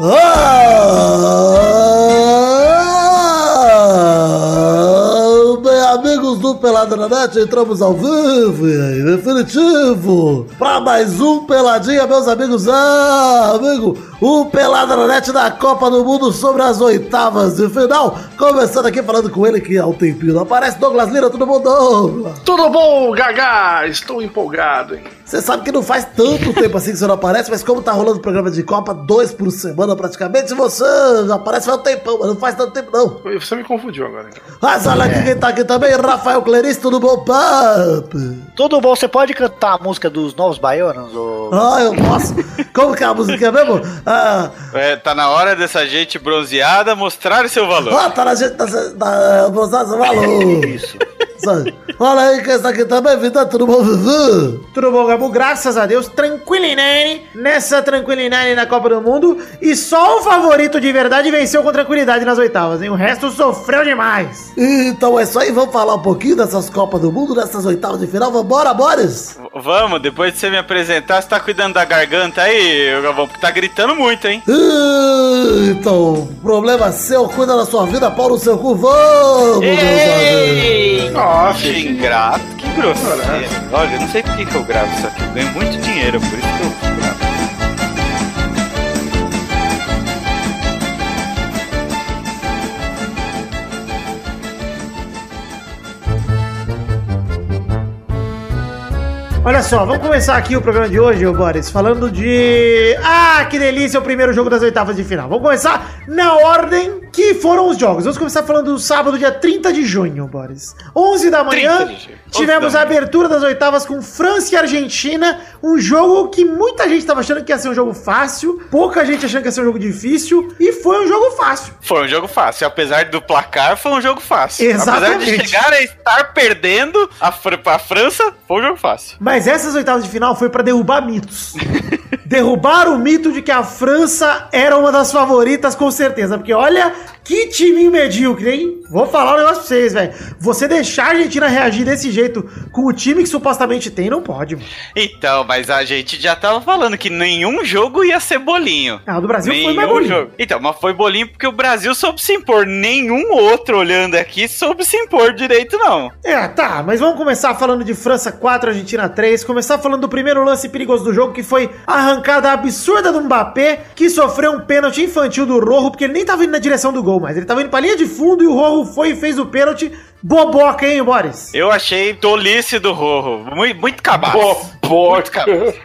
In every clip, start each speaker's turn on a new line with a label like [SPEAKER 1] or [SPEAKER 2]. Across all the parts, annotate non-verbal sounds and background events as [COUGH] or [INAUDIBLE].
[SPEAKER 1] Ah, amigos do Pelada na Net, entramos ao vivo e aí, definitivo para mais um Peladinha, meus amigos. Ah, amigo, o Pelada na Net da Copa do Mundo sobre as oitavas de final. Começando aqui falando com ele que há um tempinho não aparece. Douglas Lira, tudo bom, Douglas?
[SPEAKER 2] Tudo bom, Gaga? Estou empolgado, hein?
[SPEAKER 1] Você sabe que não faz tanto tempo assim que você não aparece, mas como tá rolando programa de Copa, dois por semana praticamente, você já aparece faz um tempão, mas não faz tanto tempo não.
[SPEAKER 2] Você me confundiu agora. Então.
[SPEAKER 1] Mas olha aqui quem tá aqui também, Rafael Clerice, tudo bom, papo?
[SPEAKER 3] Tudo bom, você pode cantar a música dos Novos Baianos? Ou...
[SPEAKER 1] Ah, eu posso. Como que é a música mesmo? Ah,
[SPEAKER 4] É, tá na hora dessa gente bronzeada mostrar seu valor.
[SPEAKER 1] ah tá na gente da... da Bozada, valor.
[SPEAKER 3] Isso.
[SPEAKER 1] Sabe? Olha aí quem está aqui também, Vida, tudo bom, Vivi?
[SPEAKER 5] Tudo bom, Gabu? Graças a Deus, tranquilinane nessa tranquilinane na Copa do Mundo. E só o favorito de verdade venceu com tranquilidade nas oitavas, hein? O resto sofreu demais.
[SPEAKER 1] Então é isso aí, vamos falar um pouquinho dessas Copas do Mundo, dessas oitavas de final. Vambora, Boris?
[SPEAKER 4] Vamos, depois de você me apresentar, você tá cuidando da garganta aí, Galvão, porque tá gritando muito, hein?
[SPEAKER 1] Então, problema seu, cuida da sua vida, pau no seu cu, vamos, amigos.
[SPEAKER 2] Nossa,
[SPEAKER 4] Que ingrato, que grosseiro. Olha, eu não sei por que, que eu gravo isso aqui. Eu ganho muito dinheiro, por isso que eu
[SPEAKER 5] Olha só, vamos começar aqui o programa de hoje, ô Boris, falando de. Ah, que delícia, o primeiro jogo das oitavas de final. Vamos começar na ordem que foram os jogos. Vamos começar falando do sábado, dia 30 de junho, Boris. 11 da manhã,
[SPEAKER 4] 30 de junho.
[SPEAKER 5] Tivemos
[SPEAKER 4] 11 da
[SPEAKER 5] a abertura das oitavas com França e Argentina. Um jogo que muita gente estava achando que ia ser um jogo fácil, pouca gente achando que ia ser um jogo difícil, e foi um jogo fácil.
[SPEAKER 4] Foi um jogo fácil. Apesar do placar, foi um jogo fácil.
[SPEAKER 5] Exatamente.
[SPEAKER 4] Apesar de chegar a estar perdendo a, Fr a França, foi um jogo fácil.
[SPEAKER 5] Mas essas oitavas de final foi pra derrubar mitos. [LAUGHS] derrubar o mito de que a França era uma das favoritas, com certeza. Porque olha que timinho medíocre, hein? Vou falar um negócio pra vocês, velho. Você deixar a Argentina reagir desse jeito com o time que supostamente tem, não pode, mano.
[SPEAKER 4] Então, mas a gente já tava falando que nenhum jogo ia ser bolinho.
[SPEAKER 5] Ah, o do Brasil foi
[SPEAKER 4] Nenhum
[SPEAKER 5] mais bolinho.
[SPEAKER 4] jogo. Então, mas foi bolinho porque o Brasil soube se impor. Nenhum outro olhando aqui soube se impor direito, não.
[SPEAKER 5] É, tá, mas vamos começar falando de França 4, Argentina 3. Começar falando do primeiro lance perigoso do jogo, que foi a arrancada absurda do Mbappé, que sofreu um pênalti infantil do Rojo, porque ele nem tava indo na direção do gol, mas ele tava indo pra linha de fundo e o Rojo foi e fez o pênalti. Boboca, hein, Boris?
[SPEAKER 4] Eu achei tolice do Rorro. Muito, muito cabaço. Muito
[SPEAKER 2] boboca.
[SPEAKER 4] cabaço.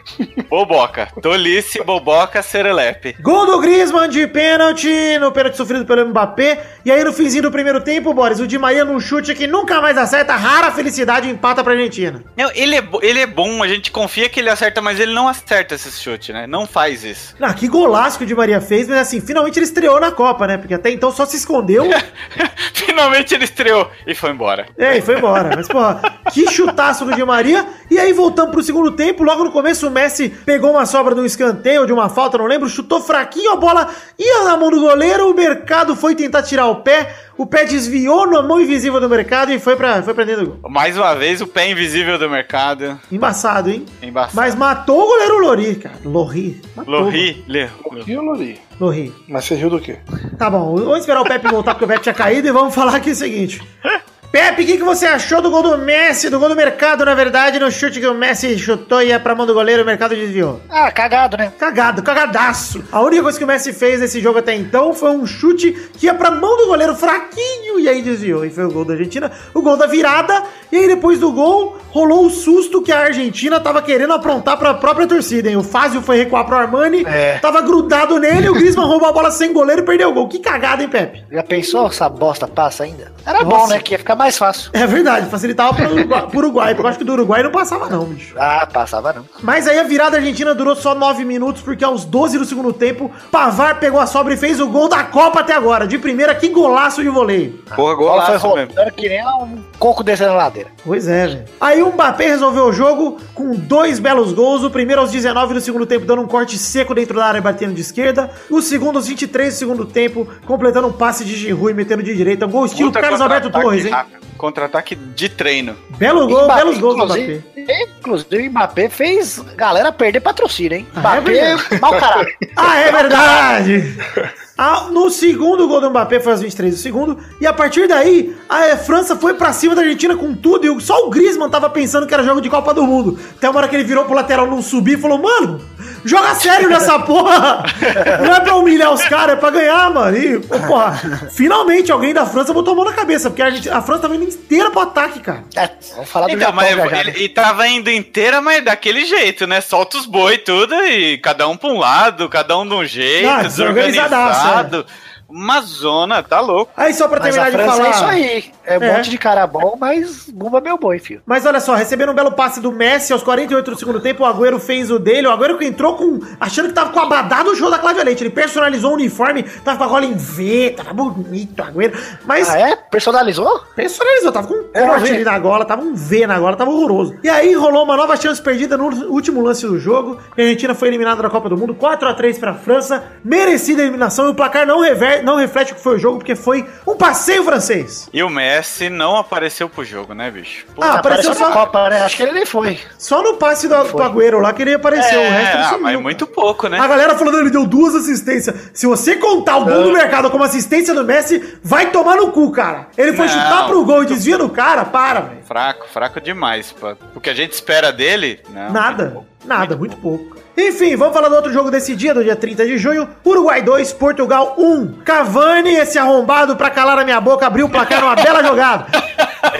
[SPEAKER 4] Boboca. Tolice, boboca, serelepe.
[SPEAKER 5] Gol do Griezmann de pênalti, no pênalti sofrido pelo Mbappé. E aí no finzinho do primeiro tempo, Boris, o Di Maria num chute que nunca mais acerta, rara felicidade empata pra Argentina.
[SPEAKER 4] Não, ele, é, ele é bom, a gente confia que ele acerta, mas ele não acerta esse né? Não faz isso.
[SPEAKER 5] Ah, que golaço que o Di Maria fez, mas assim, finalmente ele estreou na Copa, né? Porque até então só se escondeu. [LAUGHS]
[SPEAKER 4] Finalmente ele estreou e foi embora.
[SPEAKER 5] É, e foi embora. Mas, porra, que chutaço do Di Maria. E aí, voltando pro segundo tempo, logo no começo, o Messi pegou uma sobra de um escanteio, ou de uma falta, não lembro, chutou fraquinho, a bola ia na mão do goleiro, o mercado foi tentar tirar o pé, o pé desviou na mão invisível do mercado e foi pra, foi pra dentro do gol.
[SPEAKER 4] Mais uma vez, o pé invisível do mercado.
[SPEAKER 5] Embaçado, hein?
[SPEAKER 4] Embaçado.
[SPEAKER 5] Mas matou o goleiro Lori, cara. Lori. Matou.
[SPEAKER 4] Lorri, Le,
[SPEAKER 2] E o Lori?
[SPEAKER 5] Lori.
[SPEAKER 2] Mas você riu do quê?
[SPEAKER 5] Tá bom, vamos esperar o Pepe voltar porque o Pepe tinha caído e vamos falar aqui o seguinte. [LAUGHS] Pepe, o que, que você achou do gol do Messi, do gol do mercado, na verdade, no chute que o Messi chutou e ia pra mão do goleiro, o mercado desviou?
[SPEAKER 3] Ah, cagado, né?
[SPEAKER 5] Cagado, cagadaço. A única coisa que o Messi fez nesse jogo até então foi um chute que ia pra mão do goleiro fraquinho e aí desviou. E foi o gol da Argentina, o gol da virada. E aí depois do gol, rolou o susto que a Argentina tava querendo aprontar pra própria torcida, hein? O Fázio foi recuar pro Armani,
[SPEAKER 3] É.
[SPEAKER 5] tava grudado nele, o Griezmann roubou a bola sem goleiro e perdeu o gol. Que cagada, hein, Pepe?
[SPEAKER 3] Já pensou essa bosta passa ainda? Era
[SPEAKER 5] Nossa.
[SPEAKER 3] bom, né? Que ia ficar mais fácil.
[SPEAKER 5] É verdade, facilitava pro Uruguai, pro Uruguai, porque eu acho que do Uruguai não passava não, bicho.
[SPEAKER 3] Ah, passava não.
[SPEAKER 5] Mas aí a virada argentina durou só 9 minutos, porque aos 12 do segundo tempo, Pavar pegou a sobra e fez o gol da Copa até agora. De primeira, que golaço de voleio.
[SPEAKER 4] Porra,
[SPEAKER 3] A bola foi
[SPEAKER 4] golaço mesmo.
[SPEAKER 3] que nem um coco descendo na ladeira.
[SPEAKER 5] Pois é, velho. Aí o Mbappé resolveu o jogo com dois belos gols. O primeiro aos 19 do segundo tempo, dando um corte seco dentro da área e batendo de esquerda. O segundo aos 23 do segundo tempo, completando um passe de Giroud e metendo de direita. Um gol estilo
[SPEAKER 4] Puta
[SPEAKER 5] Carlos Alberto Torres, hein?
[SPEAKER 4] rápido. Contra-ataque de treino.
[SPEAKER 5] Belo gol,
[SPEAKER 3] Mbappé,
[SPEAKER 5] belos gols do
[SPEAKER 3] inclusive,
[SPEAKER 5] Mbappé.
[SPEAKER 3] Inclusive, o Mbappé fez galera perder patrocínio, hein?
[SPEAKER 5] Ah, é
[SPEAKER 3] Mbappé,
[SPEAKER 5] verdade.
[SPEAKER 3] mau caráter. [LAUGHS]
[SPEAKER 5] Ah, é verdade! Ah, no segundo gol do Mbappé foi aos 23 do segundo. E a partir daí, a França foi pra cima da Argentina com tudo. E o- só o Griezmann tava pensando que era jogo de Copa do Mundo. Até uma hora que ele virou pro lateral não subir e falou: Mano, joga sério nessa porra! [LAUGHS] Não é pra humilhar os caras, é pra ganhar, mano. E, [LAUGHS] porra, finalmente alguém da França botou a mão na cabeça. Porque a, Argentina- a França tava indo inteira pro ataque, cara.
[SPEAKER 3] É, vamos falar do
[SPEAKER 4] Então,
[SPEAKER 3] Japão
[SPEAKER 4] mas
[SPEAKER 3] já, já,
[SPEAKER 4] ele,
[SPEAKER 3] né?
[SPEAKER 4] e tava indo inteira, mas daquele jeito, né? Solta os boi tudo e cada um pra um lado, cada um de um jeito,
[SPEAKER 5] Ah, desorganizadaço,
[SPEAKER 4] desorganizado. Uma zona, tá louco.
[SPEAKER 5] Aí só pra
[SPEAKER 3] Mas a
[SPEAKER 5] terminar de falar.
[SPEAKER 3] é isso aí. É um
[SPEAKER 5] É.
[SPEAKER 3] monte de cara bom, mas bumba meu boi, filho.
[SPEAKER 5] Mas olha só, recebendo um belo passe do Messi aos 48 do segundo tempo, o Agüero fez o dele. O Agüero que entrou com. achando que tava com a badada do show da Cláudia Leite. Ele personalizou o uniforme, tava com a gola em V, tava bonito o Agüero. Mas
[SPEAKER 3] Ah, é? Personalizou?
[SPEAKER 5] personalizou, tava com um
[SPEAKER 3] não
[SPEAKER 5] corte ali na gola, tava um V na gola, tava horroroso. E aí rolou uma nova chance perdida no último lance do jogo. E a Argentina foi eliminada da Copa do Mundo, 4x3 pra França. Merecida a eliminação e o placar não, rever, não reflete o que foi o jogo, porque foi um passeio francês.
[SPEAKER 4] E o Messi não apareceu pro jogo, né, bicho? Pô,
[SPEAKER 5] Ah, apareceu
[SPEAKER 3] Apareceu na
[SPEAKER 5] só-
[SPEAKER 3] Copa, né? Acho que ele nem foi.
[SPEAKER 5] Só no passe do, do Agüero lá que ele apareceu, o resto ele
[SPEAKER 4] ah,
[SPEAKER 5] sumiu.
[SPEAKER 4] mas muito pouco, né?
[SPEAKER 5] A galera falando, ele deu duas assistências. Se você contar o gol do mercado como assistência do Messi, vai tomar no cu, cara. Ele foi
[SPEAKER 4] Não.
[SPEAKER 5] chutar pro gol e desvia no cara, para, velho.
[SPEAKER 4] Fraco, fraco demais, pô. O que a gente espera dele, não.
[SPEAKER 5] Nada, nada, muito pouco. Enfim, vamos falar do outro jogo desse dia, do dia 30 de junho. Uruguai 2, Portugal 1. Cavani, esse arrombado pra calar a minha boca, abriu o placar numa bela [LAUGHS] jogada.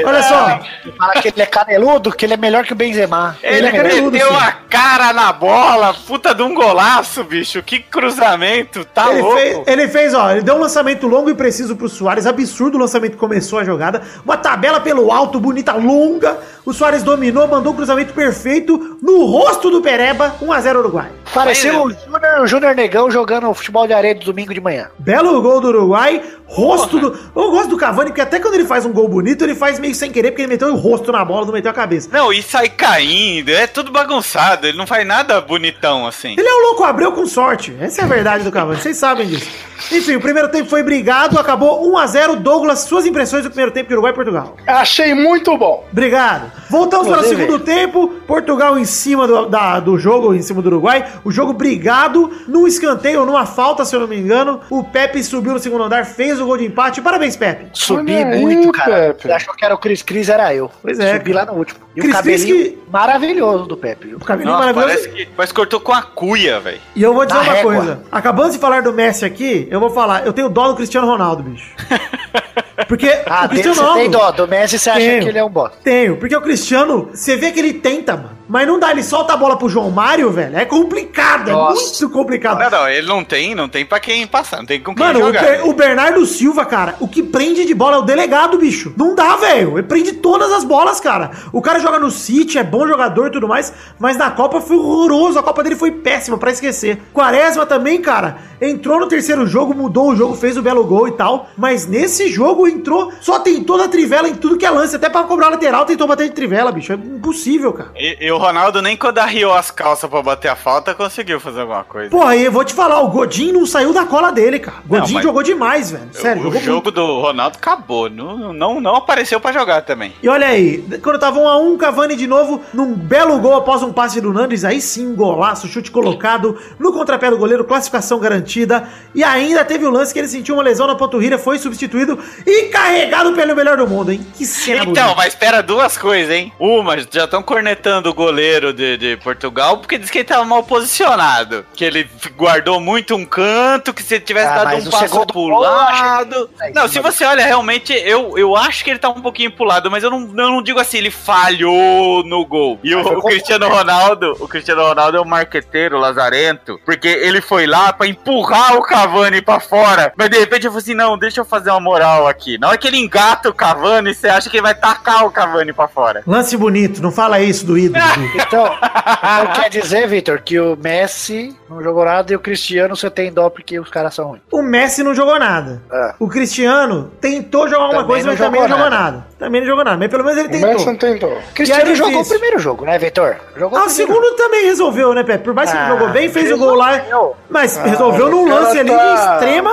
[SPEAKER 5] Olha só,
[SPEAKER 3] Fala que ele é caneludo, que ele é melhor que o Benzema.
[SPEAKER 4] Ele
[SPEAKER 5] é caneludo,
[SPEAKER 4] meteu
[SPEAKER 5] sim.
[SPEAKER 4] a cara na bola, puta de um golaço, bicho. Que cruzamento, tá
[SPEAKER 5] ele
[SPEAKER 4] louco.
[SPEAKER 5] fez, ele fez, ó, ele deu um lançamento longo e preciso pro Soares, absurdo o lançamento que começou a jogada, uma tabela pelo alto, bonita, longa, o Soares dominou, mandou o cruzamento perfeito no rosto do Pereba, 1x0 Uruguai.
[SPEAKER 3] Pareceu o Júnior, o Júnior Negão jogando futebol de areia do domingo de manhã.
[SPEAKER 5] Belo gol do Uruguai, rosto do... Eu gosto do Cavani, porque até quando ele faz um gol bonito, ele faz meio sem querer, porque ele meteu o rosto na bola, não meteu a cabeça.
[SPEAKER 4] Não, e sai caindo, é tudo bagunçado, ele não faz nada bonitão assim.
[SPEAKER 5] Ele é o louco Abreu com sorte. Essa é a verdade do Cavani, vocês sabem disso. Enfim, o primeiro tempo foi brigado, acabou 1x0. Douglas, suas impressões do primeiro tempo de Uruguai e Portugal.
[SPEAKER 2] Achei muito bom.
[SPEAKER 5] Obrigado. Voltamos para o segundo tempo. Portugal em cima do, da- do jogo, em cima do Uruguai. O jogo brigado, num escanteio, numa falta, se eu não me engano. O Pepe subiu no segundo andar, fez o gol de empate. Parabéns, Pepe.
[SPEAKER 3] Subi
[SPEAKER 2] Olha aí,
[SPEAKER 3] muito, cara.
[SPEAKER 2] Pepe.
[SPEAKER 3] Achou que era o Cris Cris, era eu.
[SPEAKER 5] Pois é,
[SPEAKER 3] Subi
[SPEAKER 5] cara.
[SPEAKER 3] lá no último. E
[SPEAKER 5] Cris
[SPEAKER 3] o
[SPEAKER 5] Cris
[SPEAKER 3] cabelinho
[SPEAKER 5] que-
[SPEAKER 3] maravilhoso do Pepe.
[SPEAKER 5] O caminho
[SPEAKER 4] Nossa,
[SPEAKER 5] maravilhoso.
[SPEAKER 4] parece que parece que cortou com a cuia, velho.
[SPEAKER 5] E eu vou dizer
[SPEAKER 3] Na
[SPEAKER 5] uma
[SPEAKER 3] régua.
[SPEAKER 5] coisa. Acabando de falar do Messi aqui, eu vou falar. Eu tenho dó do Cristiano Ronaldo, bicho. [LAUGHS] Porque [LAUGHS]
[SPEAKER 3] Ah,
[SPEAKER 5] o Cristiano Ronaldo...
[SPEAKER 3] tem dó. Do Messi você acha
[SPEAKER 5] Tenho.
[SPEAKER 3] que ele é um bosta.
[SPEAKER 5] Tenho, porque o Cristiano, você vê que ele tenta, mano. Mas não dá, ele solta a bola pro João Mário, velho. É complicado, é
[SPEAKER 3] Nossa.
[SPEAKER 5] muito complicado.
[SPEAKER 4] Não, não, ele não tem, não tem pra quem passar, não tem com quem
[SPEAKER 5] Mano, o,
[SPEAKER 4] jogar.
[SPEAKER 5] Ber- o Bernardo Silva, cara, o que prende de bola é o delegado, bicho. Não dá, velho. Ele prende todas as bolas, cara. O cara joga no City, é bom jogador e tudo mais, mas na Copa foi horroroso. A Copa dele foi péssima, pra esquecer. Quaresma também, cara, entrou no terceiro jogo, mudou o jogo, fez o belo gol e tal, mas nesse jogo entrou, só tentou na trivela em tudo que é lance, até pra cobrar lateral tentou bater de trivela, bicho. É impossível, cara.
[SPEAKER 4] E, e o Ronaldo nem quando arriou as calças pra bater a falta conseguiu fazer alguma coisa.
[SPEAKER 5] Pô, aí eu vou te falar, o Godinho não saiu da cola dele, cara. O Godinho
[SPEAKER 4] mas-
[SPEAKER 5] jogou demais, velho. Sério,
[SPEAKER 4] o jogo
[SPEAKER 5] muito.
[SPEAKER 4] do Ronaldo acabou, não, não, não apareceu pra jogar também.
[SPEAKER 5] E olha aí, quando tava 1 a 1 Cavani de novo, num belo gol após um passe do Nandes, aí sim, um golaço, chute colocado, no contrapé do goleiro, classificação garantida, e ainda teve o lance que ele sentiu uma lesão na panturrilha, foi substituído e carregado pelo melhor do mundo, hein? Que cena
[SPEAKER 4] Então,
[SPEAKER 5] bonita.
[SPEAKER 4] mas espera duas coisas, hein? Uma, já estão cornetando o goleiro de, de Portugal porque diz que ele tava mal posicionado. Que ele guardou muito um canto, que se ele tivesse
[SPEAKER 3] Ah,
[SPEAKER 4] dado um passo pro
[SPEAKER 3] gol,
[SPEAKER 4] lado.
[SPEAKER 3] que-
[SPEAKER 4] Não, se você olha, realmente, eu, eu acho que ele tá um pouquinho pro lado, mas eu não, eu não digo assim, ele falhou no gol. E o,
[SPEAKER 3] Mas
[SPEAKER 4] o Cristiano Ronaldo, o Cristiano Ronaldo é um marqueteiro lazarento, porque ele foi lá pra empurrar o Cavani pra fora. Mas de repente eu falei assim: não, deixa eu fazer uma moral aqui. Na hora que ele engata o Cavani, você acha que ele vai tacar o Cavani pra fora.
[SPEAKER 5] Lance bonito, não fala isso do ídolo. [LAUGHS]
[SPEAKER 3] Então, então quer dizer, Vitor, que o Messi não jogou nada e o Cristiano você tem dó porque os caras são ruins.
[SPEAKER 5] O Messi não jogou nada.
[SPEAKER 3] É.
[SPEAKER 5] O Cristiano tentou jogar alguma
[SPEAKER 3] Também
[SPEAKER 5] coisa, mas também não
[SPEAKER 3] jogou
[SPEAKER 5] jogou nada. Também não jogou nada. Mas pelo menos ele
[SPEAKER 2] O Messi não
[SPEAKER 5] tentou.
[SPEAKER 2] tentou.
[SPEAKER 3] Cristiano
[SPEAKER 5] aí,
[SPEAKER 3] jogou o primeiro jogo, né, Vitor? Jogou
[SPEAKER 5] Ah, o segundo também resolveu, né, Pepe? Por mais que ele
[SPEAKER 3] Ah,
[SPEAKER 5] jogou bem, fez o gol lá. Mas resolveu num
[SPEAKER 2] O
[SPEAKER 5] lance ali
[SPEAKER 2] tá-
[SPEAKER 5] de extrema.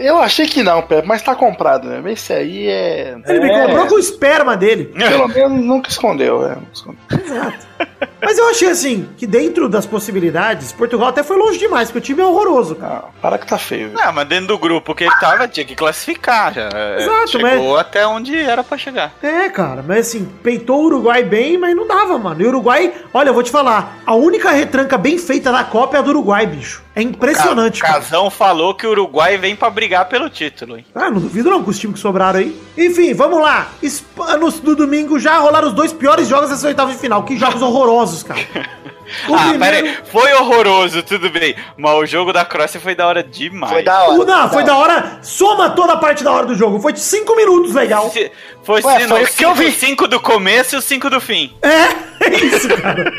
[SPEAKER 2] Eu achei que não, Pepe, mas tá comprado mesmo. Esse aí é.
[SPEAKER 5] Ele me
[SPEAKER 2] é,
[SPEAKER 5] comprou com o esperma dele.
[SPEAKER 2] Pelo menos nunca escondeu, é. escondeu.
[SPEAKER 5] Mas eu achei assim, que dentro das possibilidades, Portugal até foi longe demais, porque o time é horroroso, cara.
[SPEAKER 2] Não, para que tá feio. viu?
[SPEAKER 4] Não, mas dentro do grupo que ele tava, tinha que classificar já. É,
[SPEAKER 5] Exato,
[SPEAKER 4] Chegou até onde era pra chegar.
[SPEAKER 5] É, cara, mas assim, peitou o Uruguai bem, mas não dava, mano. E o Uruguai, olha, eu vou te falar, a única retranca bem feita da Copa é a do Uruguai, bicho. É impressionante,
[SPEAKER 4] Ca-
[SPEAKER 5] cara.
[SPEAKER 4] Casão falou que o Uruguai vem pra brigar pelo título, hein?
[SPEAKER 5] Ah, não duvido não com os times que sobraram aí. Enfim, vamos lá. No, no domingo já rolaram os dois piores jogos dessa oitava de final. Que jogos horrorosos, cara. [LAUGHS] O
[SPEAKER 4] ah,
[SPEAKER 5] primeiro-
[SPEAKER 4] pera aí. Foi horroroso, tudo bem. Mas o jogo da Croácia foi da hora demais.
[SPEAKER 3] Foi da hora.
[SPEAKER 5] O- não, foi da hora. Soma toda a parte da hora do jogo. Foi de cinco minutos, legal.
[SPEAKER 4] Se- Foi,
[SPEAKER 3] Ué, foi
[SPEAKER 4] não,
[SPEAKER 3] o que eu
[SPEAKER 4] cinco,
[SPEAKER 3] vi.
[SPEAKER 4] cinco do começo e os cinco do fim.
[SPEAKER 5] É, [LAUGHS] é isso, cara.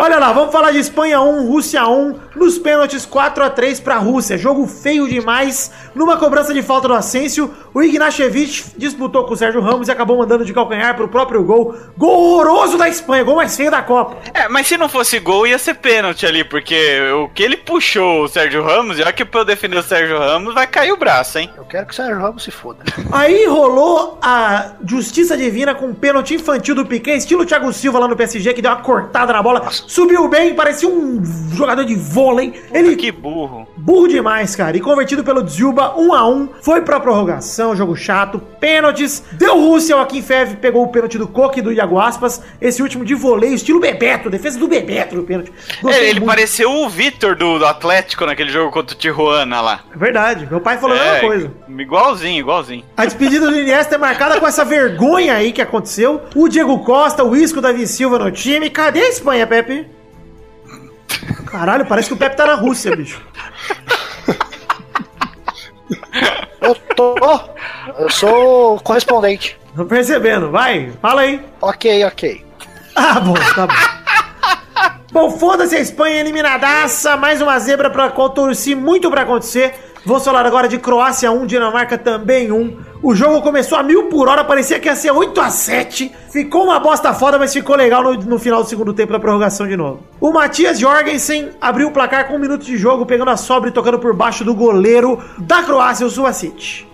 [SPEAKER 5] Olha lá, vamos falar de Espanha 1, Rússia 1, nos pênaltis 4 a 3 pra Rússia. Jogo feio demais. Numa cobrança de falta do Asensio, o Ignashevich disputou com o Sérgio Ramos e acabou mandando de calcanhar pro próprio gol. Gol horroroso da Espanha, gol mais feio da Copa.
[SPEAKER 4] É, mas se não fosse gol, ia ser pênalti ali, porque o que ele puxou o Sérgio Ramos, já que pra eu defender o Sérgio Ramos, vai cair o braço, hein?
[SPEAKER 3] Eu quero que o Sérgio Ramos se foda.
[SPEAKER 5] Aí rolou a justiça divina com um pênalti infantil do Piquet, estilo Thiago Silva lá no PSG, que deu uma cortada na bola, Subiu bem, parecia um jogador de vôlei. Ele
[SPEAKER 4] que burro.
[SPEAKER 5] Burro demais, cara. E convertido pelo Zilba, 1 um a 1, um, foi pra prorrogação, jogo chato, pênaltis. Deu Rússia, o Akinfev pegou o pênalti do Coque e do Iaguaspas, esse último de vôlei, estilo Bebeto, defesa do Bebeto no pênalti. Gostei
[SPEAKER 4] ele, pareceu o Vitor do, do, Atlético naquele jogo contra o Tijuana lá.
[SPEAKER 5] É verdade, meu pai falou
[SPEAKER 4] é, a
[SPEAKER 5] mesma é, coisa.
[SPEAKER 4] Igualzinho, igualzinho.
[SPEAKER 5] A despedida do Iniesta é marcada com essa vergonha aí que aconteceu. O Diego Costa, o Isco, o Davi Silva no time. Cadê a Espanha, Pepe? Caralho, parece que o Pepe tá na Rússia, bicho.
[SPEAKER 3] Eu tô. Eu sou correspondente.
[SPEAKER 5] Tô percebendo, vai, fala aí.
[SPEAKER 3] Ok, ok.
[SPEAKER 5] Ah, bom, tá bom. Bom, foda-se a Espanha eliminadaça, mais uma zebra pra torci muito pra acontecer. Vou falar agora de Croácia 1, Dinamarca também 1. O jogo começou a mil por hora, parecia que ia ser 8 a 7 Ficou uma bosta foda, mas ficou legal no, no final do segundo tempo da prorrogação de novo. O Matias Jorgensen abriu o placar com um minuto de jogo, pegando a sobra e tocando por baixo do goleiro da Croácia, o Suvacic.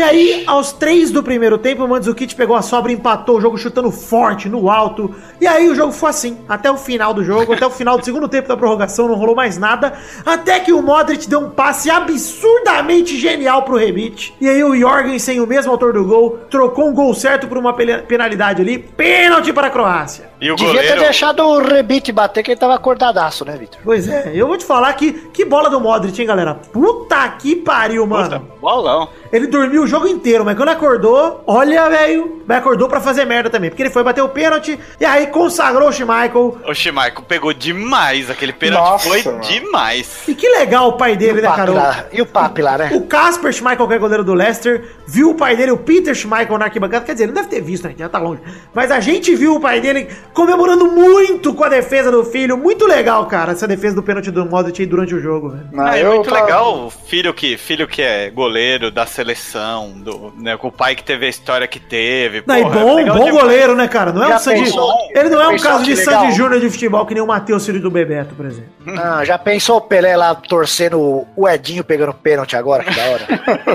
[SPEAKER 5] E aí, aos três do primeiro tempo, o Mandzukic pegou a sobra e empatou o jogo chutando forte, no alto. E aí o jogo foi assim, até o final do jogo, até o final do segundo tempo da prorrogação, não rolou mais nada. Até que o Modric deu um passe absurdamente genial pro Rebic. E aí o Jorgensen, o mesmo autor do gol, trocou um gol certo por uma penalidade ali. Pênalti para a Croácia.
[SPEAKER 4] E o
[SPEAKER 3] Devia
[SPEAKER 4] goleiro...
[SPEAKER 3] ter deixado o Rebite bater, que ele tava acordadaço, né, Vitor?
[SPEAKER 5] Pois é, eu vou te falar que que bola do Modric, hein, galera? Puta que pariu, mano.
[SPEAKER 4] Puta, bolão.
[SPEAKER 5] Ele dormiu o jogo inteiro, mas quando acordou, olha, velho, mas acordou pra fazer merda também. Porque ele foi bater o pênalti e aí consagrou o Schmeichel.
[SPEAKER 4] O Schmeichel pegou demais. Aquele pênalti
[SPEAKER 2] Nossa,
[SPEAKER 4] foi
[SPEAKER 2] mano.
[SPEAKER 4] demais.
[SPEAKER 5] E que legal o pai dele,
[SPEAKER 3] o
[SPEAKER 5] né, cara?
[SPEAKER 3] lá, e o Papi lá, né?
[SPEAKER 5] O Casper Schmeichel, que é goleiro do Leicester, viu o pai dele, o Peter Schmeichel, na arquibancada. Quer dizer, ele não deve ter visto, né? Já tá longe. Mas a gente viu o pai dele comemorando muito com a defesa do filho. Muito legal, cara, essa defesa do pênalti do Modric aí durante o jogo, velho.
[SPEAKER 2] Não,
[SPEAKER 4] Ah, é muito
[SPEAKER 2] tava-
[SPEAKER 4] legal o filho que, filho que é goleiro da seleção, do, né, com o pai que teve a história que teve.
[SPEAKER 5] Não, e
[SPEAKER 4] Porra, é
[SPEAKER 5] bom, bom
[SPEAKER 4] demais.
[SPEAKER 5] goleiro, né, cara? Não é
[SPEAKER 3] Já
[SPEAKER 5] um Sandy.
[SPEAKER 3] pensou?
[SPEAKER 5] Ele não é um caso de? Sandy Júnior de futebol que nem o Matheus Filho do Bebeto, por exemplo.
[SPEAKER 3] Ah, já pensou o Pelé lá torcendo o Edinho pegando pênalti agora? Que da hora.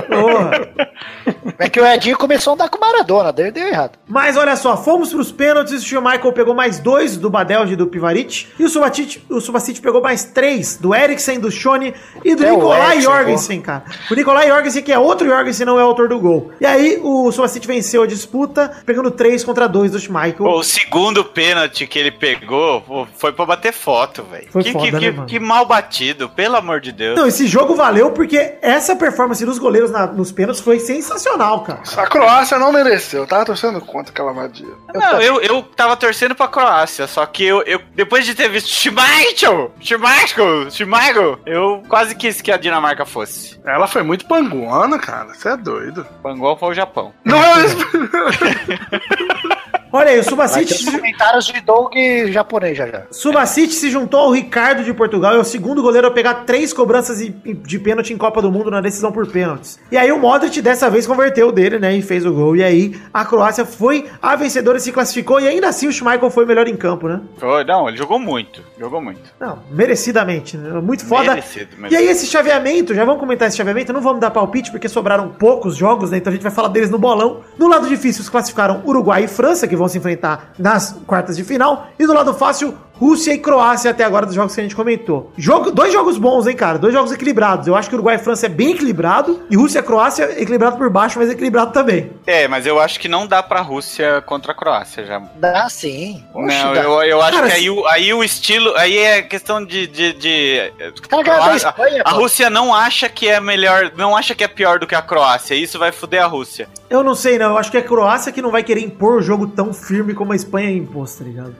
[SPEAKER 5] Porra. [LAUGHS] [LAUGHS]
[SPEAKER 3] é que o Edinho começou a andar com o Maradona, deu, deu errado.
[SPEAKER 5] Mas olha só, fomos pros pênaltis, o Schmeichel pegou mais dois do Badelge e do Pivarit, e o Subacic, o Subacic pegou mais três do Eriksen, do Shone e do
[SPEAKER 3] É
[SPEAKER 5] Nicolai Jorgensen, cara. O Nicolai Jorgensen, que é outro Jorgensen, não é autor do gol. E aí o Subacic venceu a disputa, pegando três contra dois do Schmeichel.
[SPEAKER 4] Pô, o segundo pênalti que ele pegou foi pra bater foto, velho. Que,
[SPEAKER 5] foda,
[SPEAKER 4] que,
[SPEAKER 5] né,
[SPEAKER 4] que- que mal batido, pelo amor de Deus.
[SPEAKER 5] Não, esse jogo valeu porque essa performance dos goleiros na- nos pênaltis foi sensacional, cara.
[SPEAKER 2] A Croácia não mereceu, eu tava torcendo contra aquela vadia.
[SPEAKER 4] Não, eu, eu tava torcendo pra Croácia, só que eu, eu depois de ter visto Schmeichel, Schmeichel, Schmeichel, eu quase quis que a Dinamarca fosse.
[SPEAKER 2] Ela foi muito panguana, cara. Você é doido.
[SPEAKER 4] Pangol foi o Japão.
[SPEAKER 2] Não é [LAUGHS] isso. [LAUGHS]
[SPEAKER 5] Olha aí, o Subacite.
[SPEAKER 3] os comentários de Doug japonês já já.
[SPEAKER 5] Subacite se juntou ao Ricardo de Portugal, é o segundo goleiro a pegar três cobranças de, de pênalti em Copa do Mundo na decisão por pênaltis. E aí o Modric dessa vez converteu dele, né, e fez o gol. E aí a Croácia foi a vencedora e se classificou, e ainda assim o Schmeichel foi o melhor em campo, né?
[SPEAKER 4] Foi, não, ele jogou muito. Jogou muito.
[SPEAKER 5] Não, merecidamente, né? Muito foda.
[SPEAKER 4] Merecido,
[SPEAKER 5] E
[SPEAKER 4] merecido.
[SPEAKER 5] aí esse chaveamento, já vamos comentar esse chaveamento, não vamos dar palpite porque sobraram poucos jogos, né? Então a gente vai falar deles no bolão. No lado difícil, se classificaram Uruguai e França, que vão se enfrentar nas quartas de final. E do lado fácil, Rússia e Croácia até agora dos jogos que a gente comentou. Jogo, dois jogos bons, hein, cara? Dois jogos equilibrados. Eu acho que Uruguai e França é bem equilibrado. E Rússia e Croácia equilibrado por baixo, mas equilibrado também.
[SPEAKER 4] É, mas eu acho que não dá pra Rússia contra a Croácia já.
[SPEAKER 3] Dá sim. Oxe,
[SPEAKER 4] não,
[SPEAKER 3] dá.
[SPEAKER 4] eu, eu acho
[SPEAKER 5] Cara,
[SPEAKER 4] que aí, o- aí o estilo. Aí é questão de. de, de-
[SPEAKER 3] Cara, ganhou da
[SPEAKER 4] a,
[SPEAKER 3] Espanha,
[SPEAKER 4] a. Rússia não acha que é melhor. Não acha que é pior do que a Croácia. Isso vai fuder a Rússia.
[SPEAKER 5] Eu não sei, não. Eu acho que é a Croácia que não vai querer impor o jogo tão firme como a Espanha impôs, tá ligado?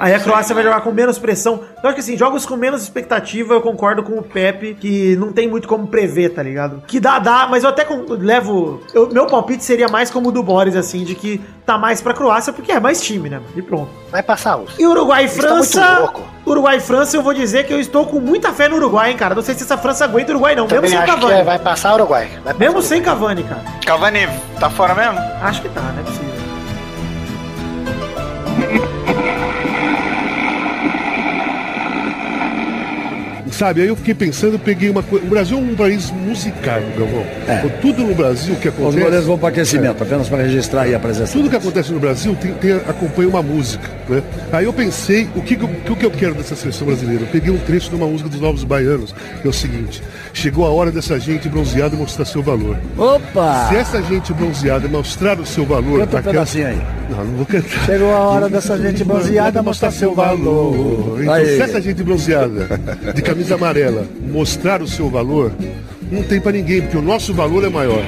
[SPEAKER 5] Aí a Croácia vai jogar com menos pressão. Eu acho que assim, jogos com menos expectativa, eu concordo com o Pepe, que não tem muito como prever, tá ligado? Que dá, dá, mas eu até com- levo. eu- meu palpite seria mais como o do Boris, assim, de que tá mais pra Croácia, porque é mais time, né? E pronto.
[SPEAKER 3] Vai passar, Rússia.
[SPEAKER 5] E Uruguai e França.
[SPEAKER 3] louco.
[SPEAKER 5] Uruguai e França, eu vou dizer que eu estou com muita fé no Uruguai, hein, cara. Não sei se essa França aguenta o Uruguai, não.
[SPEAKER 3] Também
[SPEAKER 5] mesmo sem
[SPEAKER 3] acho que
[SPEAKER 5] Cavani.
[SPEAKER 3] é, vai passar o Uruguai. Vai
[SPEAKER 5] Mesmo
[SPEAKER 3] passar
[SPEAKER 5] sem Cavani, cara.
[SPEAKER 4] Cavani tá fora mesmo?
[SPEAKER 5] Acho que tá, não é possível.
[SPEAKER 6] Sabe, aí eu fiquei pensando, peguei uma coisa. O Brasil é um país musical, Galvão. Tudo no Brasil que
[SPEAKER 7] Os
[SPEAKER 6] acontece.
[SPEAKER 7] goleiros vão para aquecimento, apenas para registrar aí a presença.
[SPEAKER 6] Tudo que acontece no Brasil tem, tem- acompanha uma música, né? Aí eu pensei, o que, o que eu quero dessa seleção brasileira? Eu peguei um trecho de uma música dos Novos Baianos, que é o seguinte: chegou a hora dessa gente bronzeada mostrar seu valor.
[SPEAKER 7] Opa!
[SPEAKER 6] Se essa gente bronzeada mostrar o seu valor,
[SPEAKER 7] Canta um
[SPEAKER 6] can-
[SPEAKER 7] pedacinho aí.
[SPEAKER 6] Não, não vou cantar.
[SPEAKER 7] Chegou a hora dessa gente bronzeada mostrar seu valor.
[SPEAKER 6] Então, se essa gente bronzeada, de camisa amarela, mostrar o seu valor, não tem pra ninguém, porque o nosso valor é maior.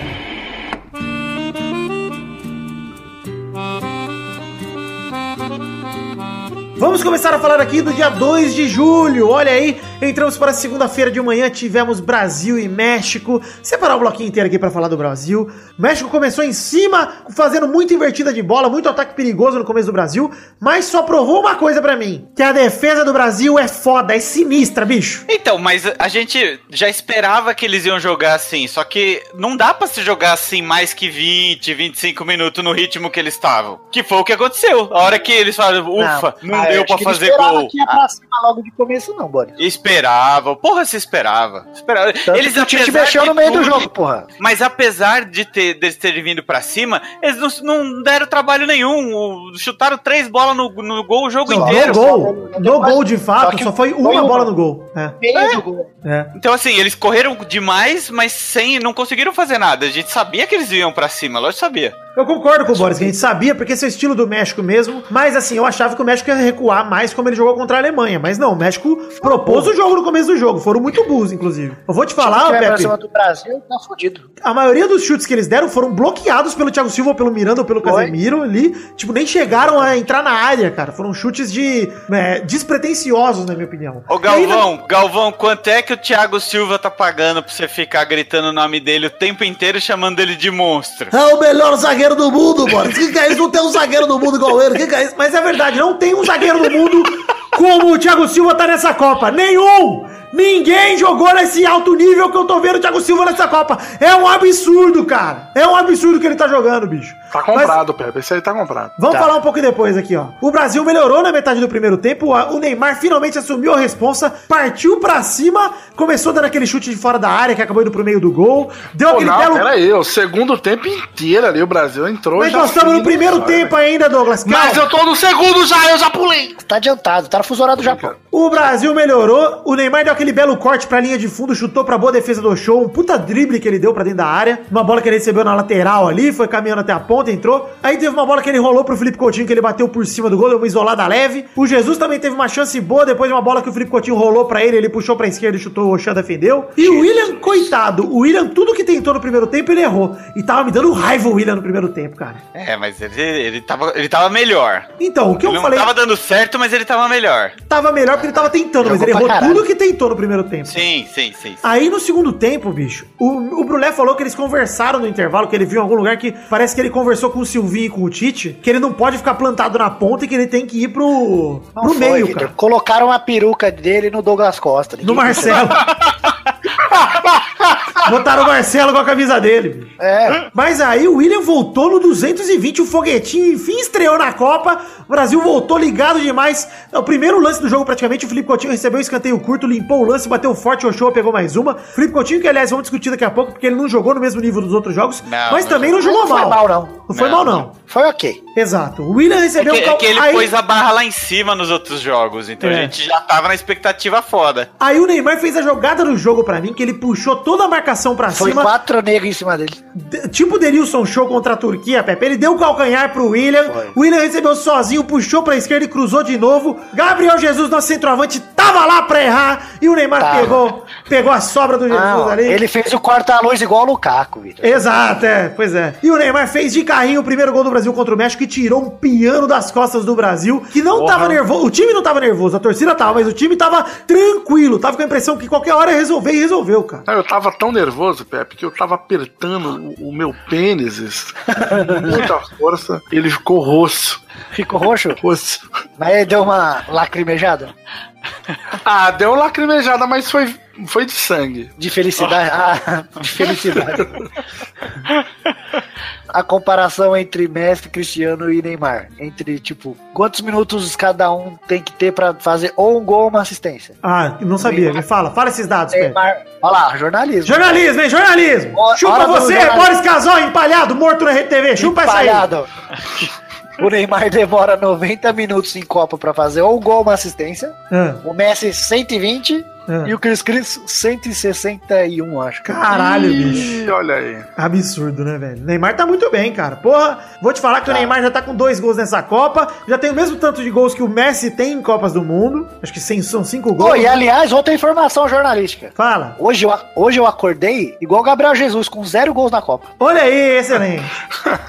[SPEAKER 5] Vamos começar a falar aqui do dia 2 de julho. Olha aí, entramos para segunda-feira de manhã, tivemos Brasil e México. Separar o bloquinho inteiro aqui para falar do Brasil. México começou em cima, fazendo muita invertida de bola, muito ataque perigoso no começo do Brasil, mas só provou uma coisa para mim, que a defesa do Brasil é foda, é sinistra, bicho.
[SPEAKER 4] Então, mas a gente já esperava que eles iam jogar assim, só que não dá pra se jogar assim mais que 20, 25 minutos no ritmo que eles estavam. Que foi o que aconteceu. A hora que eles falaram, ufa, não,
[SPEAKER 3] Ah, eu
[SPEAKER 4] deu
[SPEAKER 3] ele
[SPEAKER 4] fazer gol.
[SPEAKER 3] que ia pra cima logo de começo, não, Boris.
[SPEAKER 4] Esperava, porra, se esperava. esperava.
[SPEAKER 3] Tanto
[SPEAKER 4] Eles
[SPEAKER 3] que o Tite mexeu
[SPEAKER 4] de
[SPEAKER 3] no meio do
[SPEAKER 4] tudo-
[SPEAKER 3] jogo, porra.
[SPEAKER 4] Mas apesar de ter, deles terem vindo pra cima, eles não, não deram trabalho nenhum. O- Chutaram três bolas no, no gol o jogo
[SPEAKER 5] No
[SPEAKER 4] inteiro.
[SPEAKER 5] gol, no gol de fato,
[SPEAKER 3] que
[SPEAKER 5] só foi uma bola no gol. É,
[SPEAKER 3] do gol.
[SPEAKER 5] é.
[SPEAKER 4] Então, assim, eles correram demais, mas sem. não conseguiram fazer nada. A gente sabia que eles iam pra cima, lógico sabia.
[SPEAKER 5] Eu concordo com o Boris, que a gente sabia, porque esse é o estilo do México mesmo. Mas assim, eu achava que o México ia recuar mais como ele jogou contra a Alemanha. Mas não, o México propôs o jogo no começo do jogo. Foram muito burros, inclusive. Eu vou te
[SPEAKER 3] Se
[SPEAKER 5] falar,
[SPEAKER 3] pra
[SPEAKER 5] Pepe.
[SPEAKER 3] cima do Brasil, tá fudido.
[SPEAKER 5] A maioria dos chutes que eles deram foram bloqueados pelo Thiago Silva, ou pelo Miranda ou pelo
[SPEAKER 3] Foi.
[SPEAKER 5] Casemiro ali. Tipo, nem chegaram a entrar na área, cara. Foram chutes de é, despretensiosos, na minha opinião.
[SPEAKER 4] Ô
[SPEAKER 5] E aí,
[SPEAKER 4] Galvão, Galvão, quanto é que o Thiago Silva tá pagando pra você ficar gritando o nome dele o tempo inteiro e chamando ele de monstro?
[SPEAKER 1] É o melhor zagueiro do mundo, Boris. Que que é isso? Não tem um zagueiro do mundo igual ele. Que que é isso?
[SPEAKER 5] Mas é verdade, não tem um zagueiro no mundo como o Thiago Silva tá nessa Copa. Nenhum! Ninguém jogou nesse alto nível que eu tô vendo o Thiago Silva nessa Copa. É um absurdo, cara. É um absurdo que ele tá jogando, bicho.
[SPEAKER 2] Tá
[SPEAKER 5] Mas-
[SPEAKER 2] comprado, Pepe. Esse aí tá comprado.
[SPEAKER 5] Vamos
[SPEAKER 3] Tá.
[SPEAKER 5] falar um pouco depois aqui, ó. O Brasil melhorou na metade do primeiro tempo. O Neymar finalmente assumiu a responsa, partiu pra cima, começou dando aquele chute de fora da área que acabou indo pro meio do gol. Deu
[SPEAKER 2] Pô,
[SPEAKER 5] aquele
[SPEAKER 2] não,
[SPEAKER 5] belo.
[SPEAKER 2] pera aí. O segundo tempo inteiro ali, o Brasil entrou.
[SPEAKER 5] Mas
[SPEAKER 2] já
[SPEAKER 5] nós estamos no primeiro
[SPEAKER 2] sabe?
[SPEAKER 5] tempo ainda, Douglas.
[SPEAKER 2] Mas
[SPEAKER 5] Calma.
[SPEAKER 2] eu tô no segundo já, eu já pulei.
[SPEAKER 3] Tá adiantado, tá no fuso horário do Japão.
[SPEAKER 5] O Brasil melhorou, o Neymar deu aquele belo corte pra linha de fundo, chutou pra boa defesa do show, um puta drible que ele deu pra dentro da área, uma bola que ele recebeu na lateral ali, foi caminhando até a ponta, entrou. Aí teve uma bola que ele rolou pro Felipe Coutinho, que ele bateu por cima do gol, deu uma isolada leve. O Jesus também teve uma chance boa, depois de uma bola que o Felipe Coutinho rolou pra ele, ele puxou pra esquerda e chutou, o Oxan defendeu. E o William, coitado, o William, tudo que tentou no primeiro tempo, ele errou. E tava me dando raiva o William no primeiro tempo, cara.
[SPEAKER 4] É, mas ele, ele, tava, ele tava melhor.
[SPEAKER 5] Então, o que
[SPEAKER 4] ele
[SPEAKER 5] eu
[SPEAKER 4] não
[SPEAKER 5] falei
[SPEAKER 4] tava dando certo, mas ele tava melhor.
[SPEAKER 5] tava melhor porque ele tava tentando, mas
[SPEAKER 3] Jogou
[SPEAKER 5] ele
[SPEAKER 3] pra
[SPEAKER 5] errou
[SPEAKER 3] caralho.
[SPEAKER 5] tudo que tentou no primeiro tempo.
[SPEAKER 4] Sim, sim, sim. sim.
[SPEAKER 5] Aí no segundo tempo, bicho, o, o Brulé falou que eles conversaram no intervalo, que ele viu em algum lugar que parece que ele conversou com o Silvinho e com o Tite que ele não pode ficar plantado na ponta e que ele tem que ir pro,
[SPEAKER 3] Não
[SPEAKER 5] pro
[SPEAKER 3] foi,
[SPEAKER 5] meio,
[SPEAKER 3] Vitor.
[SPEAKER 5] cara.
[SPEAKER 3] Colocaram a peruca dele no Douglas Costa.
[SPEAKER 5] No Marcelo. [LAUGHS] Botaram o Marcelo com a camisa dele. bicho.
[SPEAKER 3] É.
[SPEAKER 5] Mas aí o William voltou no 220, o foguetinho enfim estreou na Copa. O Brasil voltou ligado demais. É O primeiro lance do jogo, praticamente, o Felipe Coutinho recebeu um escanteio curto, limpou o lance, bateu forte, o Ochoa pegou mais uma. Felipe Coutinho, que aliás vamos discutir daqui a pouco, porque ele não jogou no mesmo nível dos outros jogos,
[SPEAKER 4] Não,
[SPEAKER 5] mas
[SPEAKER 4] não
[SPEAKER 5] também não jogou
[SPEAKER 3] Não foi
[SPEAKER 5] mal.
[SPEAKER 3] mal, não.
[SPEAKER 5] Não foi
[SPEAKER 4] Não,
[SPEAKER 5] mal, não.
[SPEAKER 3] Foi ok.
[SPEAKER 5] Exato. O William
[SPEAKER 4] É
[SPEAKER 5] recebeu
[SPEAKER 4] que,
[SPEAKER 5] cal-
[SPEAKER 4] é que ele
[SPEAKER 5] aí-
[SPEAKER 4] pôs a barra lá em cima nos outros jogos, então
[SPEAKER 5] É.
[SPEAKER 4] a gente já tava na expectativa foda.
[SPEAKER 5] Aí o Neymar fez a jogada do jogo pra mim, que ele puxou toda a marcação pra
[SPEAKER 3] Foi
[SPEAKER 5] cima.
[SPEAKER 3] quatro negros em cima dele.
[SPEAKER 5] D- Tipo o Denilson Show contra a Turquia, Pepe. Ele deu o calcanhar pro William.
[SPEAKER 3] Foi.
[SPEAKER 5] O William recebeu sozinho, puxou pra esquerda e cruzou de novo. Gabriel Jesus, nosso centroavante, tava lá pra errar. E o Neymar
[SPEAKER 3] Tava.
[SPEAKER 5] pegou, pegou a sobra do Jesus
[SPEAKER 3] Não,
[SPEAKER 5] ali.
[SPEAKER 3] ele fez o corta-luz igual o Lukaku, Vitor.
[SPEAKER 5] Exato, é, pois é. E o Neymar fez de carrinho o primeiro gol do Brasil contra o México e tirou um piano das costas do Brasil, que não tava nervoso. O time não tava nervoso, a torcida tava, mas o time tava tranquilo. Tava com a impressão que qualquer hora ia resolver e resolveu, cara.
[SPEAKER 2] Não, eu tava tão nervoso, Pepe, que eu tava apertando o, o meu pênis com muita força. Ele ficou roxo.
[SPEAKER 3] Ficou roxo,
[SPEAKER 2] roxo.
[SPEAKER 3] mas ele deu uma lacrimejada [LAUGHS]
[SPEAKER 2] Ah, deu uma lacrimejada, mas foi, foi de sangue.
[SPEAKER 3] de felicidade. [LAUGHS] Ah, de felicidade. A comparação entre Messi, Cristiano e Neymar. Entre, tipo, quantos minutos cada um tem que ter pra fazer ou um gol ou uma assistência?
[SPEAKER 5] Ah, não sabia. Me fala, fala esses dados.
[SPEAKER 3] Neymar. Olha lá, jornalismo.
[SPEAKER 5] Jornalismo, hein? Jornalismo!
[SPEAKER 3] Hora
[SPEAKER 5] Chupa você,
[SPEAKER 3] jornalismo.
[SPEAKER 5] Boris Casal, empalhado, morto na RTV. Chupa essa aí.
[SPEAKER 3] O Neymar demora 90 minutos em Copa pra fazer ou um gol uma assistência.
[SPEAKER 5] Ah,
[SPEAKER 3] O Messi 120
[SPEAKER 5] ah.
[SPEAKER 3] e o Chris Chris 161, acho.
[SPEAKER 5] Caralho, bicho.
[SPEAKER 2] Ih, olha aí.
[SPEAKER 5] Absurdo, né, velho? Neymar tá muito bem, cara. Porra, vou te falar que o Neymar já tá com dois gols nessa Copa. Já tem o mesmo tanto de gols que o Messi tem em Copas do Mundo. Acho que são cinco gols.
[SPEAKER 3] e aliás, outra informação jornalística.
[SPEAKER 5] Fala.
[SPEAKER 3] Hoje eu, hoje eu acordei igual o Gabriel Jesus, com zero gols na Copa.
[SPEAKER 5] Olha aí, excelente.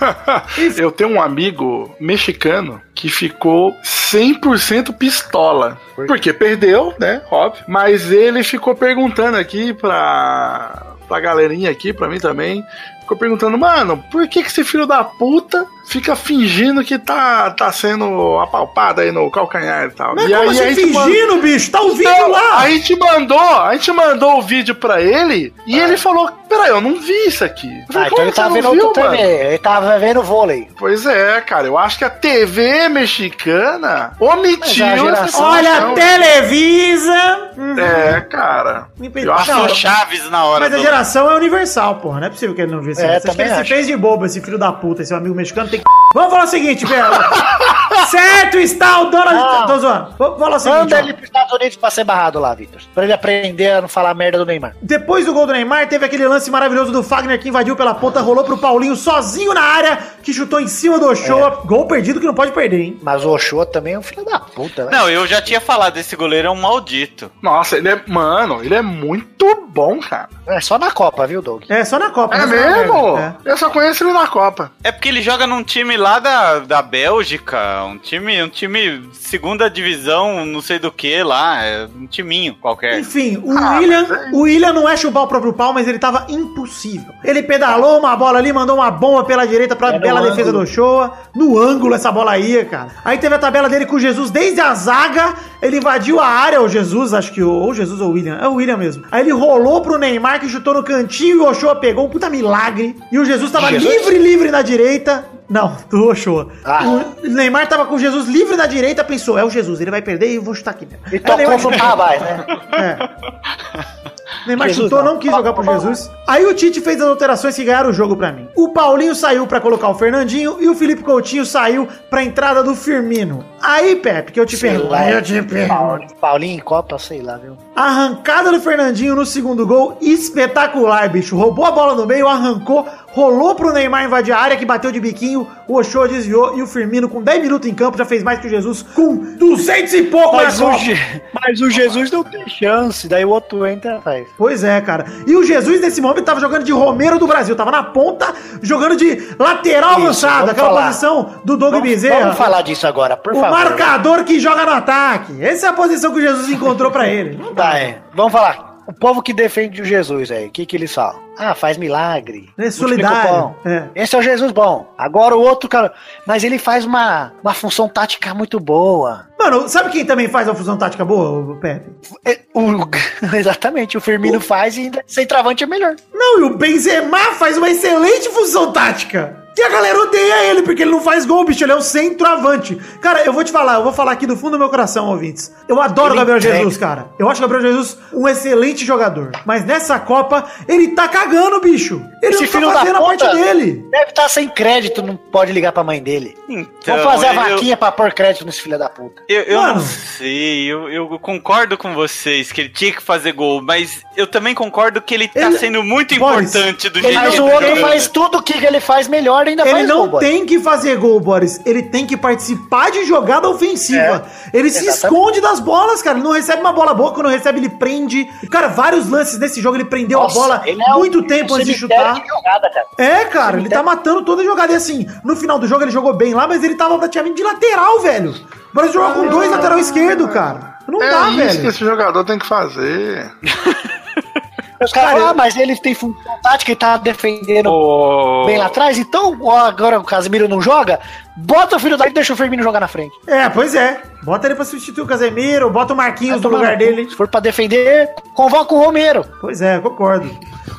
[SPEAKER 5] [LAUGHS]
[SPEAKER 2] eu tenho um amigo mexicano que ficou 100% pistola. Porque perdeu, né? Óbvio. Mas ele ficou perguntando aqui pra, pra galerinha aqui, pra mim também. Ficou perguntando, mano, por que, que esse filho da puta fica fingindo que tá, tá sendo apalpado aí no calcanhar e tal?
[SPEAKER 5] Mas
[SPEAKER 2] e
[SPEAKER 5] como
[SPEAKER 2] a
[SPEAKER 5] assim
[SPEAKER 2] manda-
[SPEAKER 5] fingindo, bicho? Tá o vídeo
[SPEAKER 2] Não,
[SPEAKER 5] lá.
[SPEAKER 2] A gente mandou, a gente mandou o vídeo pra ele e
[SPEAKER 5] Ah.
[SPEAKER 2] ele falou: Peraí, eu não vi isso aqui. Eu
[SPEAKER 3] Ah,
[SPEAKER 2] falei,
[SPEAKER 3] então
[SPEAKER 2] "Como
[SPEAKER 3] ele tava vendo
[SPEAKER 2] viu,
[SPEAKER 3] outro
[SPEAKER 2] mano?"
[SPEAKER 3] também. Ele tava vendo vôlei.
[SPEAKER 2] Pois é, cara, eu acho que a TV mexicana omitiu
[SPEAKER 3] a
[SPEAKER 2] essa
[SPEAKER 3] geração-
[SPEAKER 5] Olha. Televisa. Hum,
[SPEAKER 2] É, cara. Eu acho que
[SPEAKER 4] Chaves na hora
[SPEAKER 5] Mas a
[SPEAKER 4] do-
[SPEAKER 5] geração é universal, porra. Não é possível que ele não viu isso.
[SPEAKER 3] É,
[SPEAKER 5] acha que ele se
[SPEAKER 3] acho.
[SPEAKER 5] fez de bobo, esse filho da puta, esse amigo mexicano tem que. Vamos falar o seguinte, velho. [LAUGHS] certo está o Donald. Tô zoando. Falar o seguinte.
[SPEAKER 3] Manda
[SPEAKER 5] ó.
[SPEAKER 3] ele pros Estados Unidos pra ser barrado lá, Vitor. Pra ele aprender a não falar merda do Neymar.
[SPEAKER 5] Depois do gol do Neymar, teve aquele lance maravilhoso do Fagner que invadiu pela ponta, rolou pro Paulinho sozinho na área, que chutou em cima do Ochoa. Gol perdido que não pode perder, hein?
[SPEAKER 3] Mas o Ochoa também é um filho da puta, né?
[SPEAKER 4] Não, eu já tinha falado, esse goleiro é um maldito.
[SPEAKER 2] Nossa, ele é. Mano, ele é muito bom, cara.
[SPEAKER 3] É só na Copa, viu, Doug?
[SPEAKER 5] É, só na Copa.
[SPEAKER 2] É
[SPEAKER 5] né?
[SPEAKER 2] mesmo?
[SPEAKER 5] É.
[SPEAKER 2] Eu só conheço ele na Copa.
[SPEAKER 4] É porque ele joga num time lá da, da Bélgica, um time, um time segunda divisão, não sei do que lá, é um timinho qualquer.
[SPEAKER 5] Enfim, o
[SPEAKER 2] Ah,
[SPEAKER 5] William,
[SPEAKER 2] mas é-
[SPEAKER 5] o William não é chupar o próprio pau, mas ele tava impossível. Ele pedalou uma bola ali, mandou uma bomba pela direita pra
[SPEAKER 3] É
[SPEAKER 5] bela defesa
[SPEAKER 3] ângulo.
[SPEAKER 5] do Ochoa. No ângulo essa bola ia, cara. Aí teve a tabela dele com o Jesus desde a zaga. Ele invadiu a área, o Jesus, acho que o, ou Jesus ou o William. É o William mesmo. Aí ele rolou pro Neymar que chutou no cantinho e o Ochoa pegou um puta milagre. E o Jesus tava
[SPEAKER 3] Jesus?
[SPEAKER 5] livre, livre na direita. Não, do Ochoa.
[SPEAKER 3] Ah.
[SPEAKER 5] O Neymar tava com o Jesus livre na direita, pensou, é o Jesus, ele vai perder e eu vou chutar aqui mesmo.
[SPEAKER 3] E tocou
[SPEAKER 5] Neymar-
[SPEAKER 3] no Tabás, né?
[SPEAKER 5] é. Neymar
[SPEAKER 3] Jesus
[SPEAKER 5] chutou, não
[SPEAKER 3] não.
[SPEAKER 5] quis jogar pro Jesus. Aí o Tite fez as alterações que ganharam o jogo pra mim. O Paulinho saiu pra colocar o Fernandinho e o Felipe Coutinho saiu pra entrada do Firmino. Aí, Pepe, que eu te
[SPEAKER 3] Sei
[SPEAKER 5] pergunto.
[SPEAKER 3] lá.
[SPEAKER 5] Eu te pergunto.
[SPEAKER 3] Paulinho, Paulinho em Copa, sei lá, viu?
[SPEAKER 5] Arrancada do Fernandinho no segundo gol, espetacular, bicho. Roubou a bola no meio, arrancou, rolou pro Neymar invadir a área, que bateu de biquinho, o Ochoa desviou e o Firmino, com 10 minutos em campo, já fez mais que o Jesus, com 200 e pouco
[SPEAKER 3] Mas
[SPEAKER 5] na
[SPEAKER 3] o, mas o Jesus não tem chance, daí o outro entra faz.
[SPEAKER 5] Pois é, cara. E o Jesus, nesse momento, tava jogando de Romero do Brasil. Tava na ponta, jogando de lateral avançado. Aquela
[SPEAKER 3] falar.
[SPEAKER 5] posição do Doug
[SPEAKER 3] Vamos,
[SPEAKER 5] Bezerra.
[SPEAKER 3] vamos falar disso agora, por
[SPEAKER 5] o
[SPEAKER 3] favor.
[SPEAKER 5] marcador que joga no ataque. Essa é a posição que o Jesus encontrou pra ele.
[SPEAKER 3] Tá, é. Vamos falar. O povo que defende o Jesus aí, o que que eles falam? Ah, faz milagre.
[SPEAKER 5] É
[SPEAKER 3] o
[SPEAKER 5] solidário. É.
[SPEAKER 3] Esse é o Jesus bom. Agora o outro, cara. Mas ele faz uma, uma função tática muito boa.
[SPEAKER 5] Mano, sabe quem também faz uma fusão tática boa, o Pepe?
[SPEAKER 3] É, o- [LAUGHS] exatamente, o Firmino faz e ainda centroavante é melhor.
[SPEAKER 5] Não, e o Benzema faz uma excelente fusão tática. E a galera odeia ele, porque ele não faz gol, bicho. Ele é um centroavante. Cara, eu vou te falar, eu vou falar aqui do fundo do meu coração, ouvintes. Eu adoro o
[SPEAKER 3] Ele
[SPEAKER 5] Gabriel
[SPEAKER 3] entrega.
[SPEAKER 5] Jesus, cara. Eu acho o Gabriel Jesus um excelente jogador. Mas nessa Copa, ele tá cagando, bicho. Ele
[SPEAKER 3] Esse
[SPEAKER 5] não tá fazendo a parte dele.
[SPEAKER 3] Deve estar sem crédito, não pode ligar pra mãe dele.
[SPEAKER 4] Então,
[SPEAKER 3] Vamos fazer a
[SPEAKER 4] eu-
[SPEAKER 3] vaquinha pra pôr crédito nesse filho da puta.
[SPEAKER 4] Eu, eu não sei, eu, eu concordo com vocês que ele tinha que fazer gol, mas eu também concordo que ele tá
[SPEAKER 5] Ele-
[SPEAKER 4] sendo muito importante do
[SPEAKER 3] Ele,
[SPEAKER 4] jeito
[SPEAKER 3] mas
[SPEAKER 4] que
[SPEAKER 3] o
[SPEAKER 4] tá
[SPEAKER 3] outro
[SPEAKER 4] jogando.
[SPEAKER 3] faz tudo o que ele faz melhor, ainda
[SPEAKER 5] Ele
[SPEAKER 3] faz
[SPEAKER 5] não
[SPEAKER 3] gol,
[SPEAKER 5] tem que fazer gol, Boris. Ele tem que participar de jogada ofensiva. ele se
[SPEAKER 3] Exatamente.
[SPEAKER 5] esconde das bolas, cara. Ele não recebe uma bola boa. Quando recebe, ele prende. Cara, vários lances nesse jogo. Ele prendeu
[SPEAKER 3] Nossa,
[SPEAKER 5] a bola
[SPEAKER 3] ele é
[SPEAKER 5] muito
[SPEAKER 3] um-
[SPEAKER 5] tempo
[SPEAKER 3] um
[SPEAKER 5] antes de chutar.
[SPEAKER 3] de jogada, cara.
[SPEAKER 5] É, cara, ele tá matando toda a jogada. E assim, no final do jogo ele jogou bem lá, mas ele tava praticamente de lateral, velho. O Brasil jogou com dois lateral esquerdo, cara. Não
[SPEAKER 2] é
[SPEAKER 5] dá,
[SPEAKER 2] isso
[SPEAKER 5] velho.
[SPEAKER 2] que esse jogador tem que fazer. [LAUGHS]
[SPEAKER 3] Os caras falam, ah, mas ele tem função tática e tá defendendo
[SPEAKER 2] Ô,
[SPEAKER 3] bem lá atrás, então ó, agora o Casemiro não joga, bota o filho daí e deixa o Firmino jogar na frente.
[SPEAKER 5] É, pois é. Bota ele pra substituir o Casemiro, bota o Marquinhos no lugar dele.
[SPEAKER 3] Se for pra defender, convoca o Romero.
[SPEAKER 5] Pois é, concordo.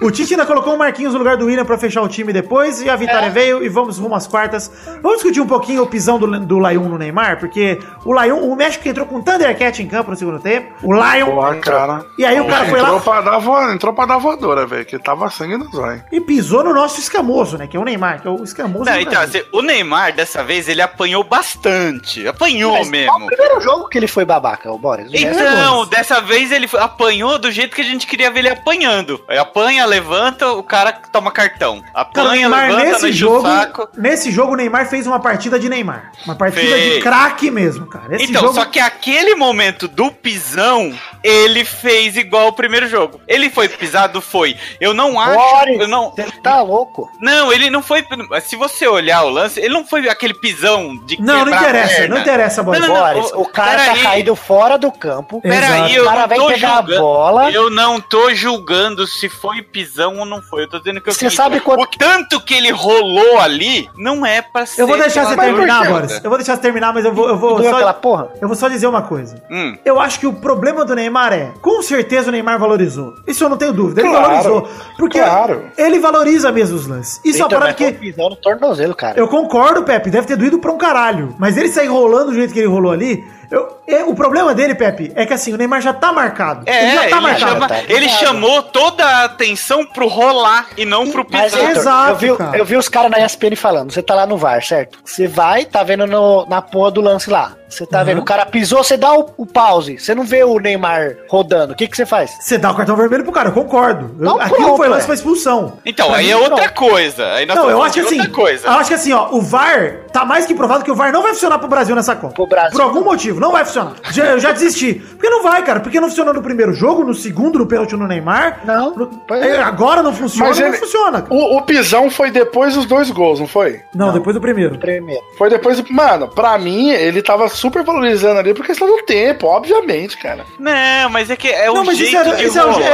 [SPEAKER 5] O Tite ainda colocou o Marquinhos no lugar do William pra fechar o time depois e a vitória veio e vamos rumo às quartas. Vamos discutir um pouquinho o pisão do, do Laion no Neymar, porque o Laion, o México entrou com o Thundercat em campo no segundo tempo. O Lion.
[SPEAKER 2] Pô, cara.
[SPEAKER 5] E aí o cara foi
[SPEAKER 2] entrou
[SPEAKER 5] lá
[SPEAKER 2] Pra dar vo... Entrou pra dar voadora, velho, que tava sangue no zóio.
[SPEAKER 5] e pisou no nosso escamoso, né? Que é o Neymar, que é o escamoso.
[SPEAKER 4] Não, então, assim, o Neymar, dessa vez, ele apanhou bastante. Apanhou
[SPEAKER 3] Mas é
[SPEAKER 4] mesmo.
[SPEAKER 3] Primeiro jogo que ele foi babaca, o Boris. O resto-
[SPEAKER 4] Então, dessa vez ele apanhou do jeito que a gente queria ver ele apanhando. Aí apanha, levanta, o cara toma cartão.
[SPEAKER 5] Cara,
[SPEAKER 4] Apanha,
[SPEAKER 5] Neymar
[SPEAKER 4] levanta,
[SPEAKER 5] nesse jogo,
[SPEAKER 4] o saco.
[SPEAKER 5] nesse jogo o Neymar fez uma partida de Neymar. Uma partida
[SPEAKER 4] Fez.
[SPEAKER 5] de craque mesmo, cara. Esse
[SPEAKER 4] então,
[SPEAKER 5] jogo...
[SPEAKER 4] só que aquele momento do pisão, ele fez igual o primeiro jogo. Ele foi pisado, foi. Eu não acho.
[SPEAKER 3] Boris,
[SPEAKER 4] Eu não,
[SPEAKER 3] você tá louco.
[SPEAKER 4] não, ele não foi. Se você olhar o lance, ele não foi aquele pisão de
[SPEAKER 5] Não, não
[SPEAKER 4] quebrar a
[SPEAKER 5] interessa,
[SPEAKER 4] perna.
[SPEAKER 5] não interessa, Boris.
[SPEAKER 4] Não, não, não. O-
[SPEAKER 3] cara tá
[SPEAKER 4] peraí.
[SPEAKER 3] caído fora do campo.
[SPEAKER 4] Peraí, eu
[SPEAKER 3] O cara
[SPEAKER 4] não
[SPEAKER 3] vai
[SPEAKER 4] tô
[SPEAKER 3] pegar a
[SPEAKER 4] julgando.
[SPEAKER 3] bola.
[SPEAKER 4] Eu não tô julgando se foi pisão ou não foi. Eu tô dizendo que eu
[SPEAKER 3] Você sabe quanto-
[SPEAKER 4] o tanto que ele rolou ali não é pra ser.
[SPEAKER 5] Eu vou deixar você terminar. Boris. Eu vou deixar você terminar, mas eu vou, eu vou só,
[SPEAKER 3] porra?
[SPEAKER 5] eu vou só dizer uma coisa.
[SPEAKER 4] Hum.
[SPEAKER 5] Eu acho que o problema do Neymar é, com certeza o Neymar valorizou. Isso eu não tenho dúvida. Ele
[SPEAKER 2] Claro,
[SPEAKER 5] valorizou. Porque
[SPEAKER 2] claro.
[SPEAKER 5] ele valoriza mesmo os lances. Isso é uma
[SPEAKER 3] Então,
[SPEAKER 5] parada que.
[SPEAKER 3] foi pisão no tornozelo, cara.
[SPEAKER 5] Eu concordo, Pepe, deve ter doído pra um caralho. Mas ele sair rolando do jeito que ele rolou ali. Eu- é, o problema dele, Pepe, é que assim, o Neymar já tá marcado.
[SPEAKER 4] É,
[SPEAKER 5] ele já tá
[SPEAKER 4] ele,
[SPEAKER 5] marcado.
[SPEAKER 4] chama-
[SPEAKER 3] tá
[SPEAKER 4] ele chamou toda a atenção pro rolar e não pro
[SPEAKER 3] Mas,
[SPEAKER 4] pisão.
[SPEAKER 3] Heitor,
[SPEAKER 5] Exato,
[SPEAKER 3] eu, vi,
[SPEAKER 5] cara.
[SPEAKER 3] eu vi os caras na ESPN falando, você tá lá no VAR, certo? Você vai, tá vendo no- na porra do lance lá. Você tá
[SPEAKER 5] Uhum.
[SPEAKER 3] vendo, o cara pisou, você dá o, o pause. Você não vê o Neymar rodando. O que que você faz?
[SPEAKER 5] Você dá o cartão vermelho pro cara, eu concordo. Eu-
[SPEAKER 3] Não,
[SPEAKER 5] aquilo
[SPEAKER 3] pronto,
[SPEAKER 5] foi lance
[SPEAKER 3] é.
[SPEAKER 5] pra expulsão.
[SPEAKER 4] Então,
[SPEAKER 5] Pra
[SPEAKER 4] aí
[SPEAKER 5] mim,
[SPEAKER 4] é outra
[SPEAKER 5] não.
[SPEAKER 4] coisa. Aí nós
[SPEAKER 5] Não, eu acho que assim,
[SPEAKER 4] outra coisa.
[SPEAKER 5] eu acho que assim, ó, o VAR tá mais que provado que o VAR não vai funcionar pro Brasil nessa Copa.
[SPEAKER 3] Pro Brasil.
[SPEAKER 5] Por algum motivo, não vai funcionar. Já, eu já desisti. Porque não vai, cara. Porque não funcionou no primeiro jogo, no segundo, no pênalti no Neymar.
[SPEAKER 3] Não,
[SPEAKER 5] No-
[SPEAKER 3] pois é.
[SPEAKER 5] agora não funciona,
[SPEAKER 2] Mas
[SPEAKER 5] não
[SPEAKER 2] ele-
[SPEAKER 5] funciona. cara.
[SPEAKER 2] O, o pisão foi depois dos dois gols, não foi?
[SPEAKER 5] Não, depois do primeiro.
[SPEAKER 3] Primeiro.
[SPEAKER 2] Foi depois do. Mano, pra mim, ele tava super valorizando ali por questão do tempo, obviamente, cara.
[SPEAKER 4] Não, mas é que é o
[SPEAKER 5] Não, mas
[SPEAKER 4] jeito
[SPEAKER 5] isso é-
[SPEAKER 4] de
[SPEAKER 5] isso é o
[SPEAKER 4] rolar.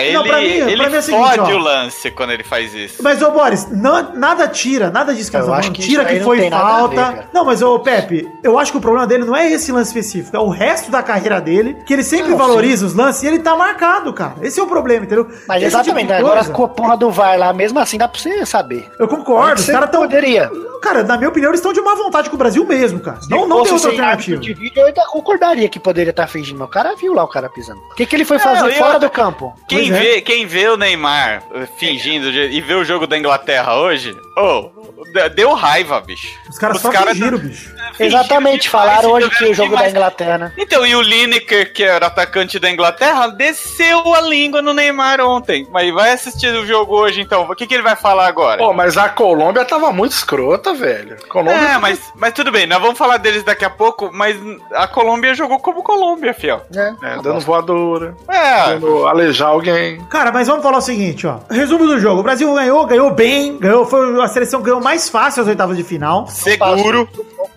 [SPEAKER 5] é- não,
[SPEAKER 4] ele
[SPEAKER 5] pra mim-
[SPEAKER 4] ele
[SPEAKER 5] pra mim é o seguinte,
[SPEAKER 4] fode
[SPEAKER 5] ó.
[SPEAKER 4] o lance quando ele faz isso.
[SPEAKER 5] Mas, ô Boris, não- nada tira, nada disso que
[SPEAKER 3] Eu
[SPEAKER 5] estamos
[SPEAKER 3] acho que
[SPEAKER 5] Tira que foi falta.
[SPEAKER 3] ver,
[SPEAKER 5] não, mas, ô Pepe, eu acho que o problema dele não é esse lance específico, é o resto da carreira dele, que ele sempre
[SPEAKER 3] Não,
[SPEAKER 5] valoriza os lances e ele tá marcado, cara. Esse é o problema, entendeu?
[SPEAKER 3] Mas
[SPEAKER 5] Esse
[SPEAKER 3] exatamente,
[SPEAKER 5] tipo
[SPEAKER 3] agora com a porra do VAR lá, mesmo assim dá pra você saber.
[SPEAKER 5] Eu concordo, os caras tão.
[SPEAKER 3] poderia.
[SPEAKER 5] Cara, na minha opinião, eles estão de má vontade com o Brasil mesmo, cara. Não, não tem outra alternativa.
[SPEAKER 3] De vídeo, eu ainda concordaria que poderia estar fingindo. mas O cara viu lá o cara pisando. O que, que ele foi fazer
[SPEAKER 4] eu-
[SPEAKER 3] fora do campo?
[SPEAKER 4] Quem
[SPEAKER 5] Pois é.
[SPEAKER 4] vê, quem vê o Neymar eh, fingindo de- e vê o jogo da Inglaterra hoje, de- deu raiva, bicho.
[SPEAKER 5] Os caras só
[SPEAKER 4] caras
[SPEAKER 5] fingiram, bicho.
[SPEAKER 4] fingiram
[SPEAKER 3] Exatamente,
[SPEAKER 4] demais,
[SPEAKER 3] falaram hoje que o jogo
[SPEAKER 4] demais.
[SPEAKER 3] da Inglaterra, né?
[SPEAKER 4] Então, e o Lineker, que era atacante da Inglaterra, desceu a língua no Neymar ontem. Mas vai assistir o jogo hoje, então. O que, que ele vai falar agora?
[SPEAKER 2] Pô, mas a Colômbia tava muito escrota, velho. Colômbia.
[SPEAKER 4] É, mas, mas tudo bem, nós vamos falar deles daqui a pouco, mas a Colômbia jogou como Colômbia, fiel.
[SPEAKER 2] É, dando voadora,
[SPEAKER 4] É,
[SPEAKER 2] dando alejar alguém.
[SPEAKER 5] Cara, mas vamos falar o seguinte, ó. Resumo do jogo. O Brasil ganhou, ganhou bem, ganhou, foi a seleção que ganhou mais fácil as oitavas de final.
[SPEAKER 4] seguro.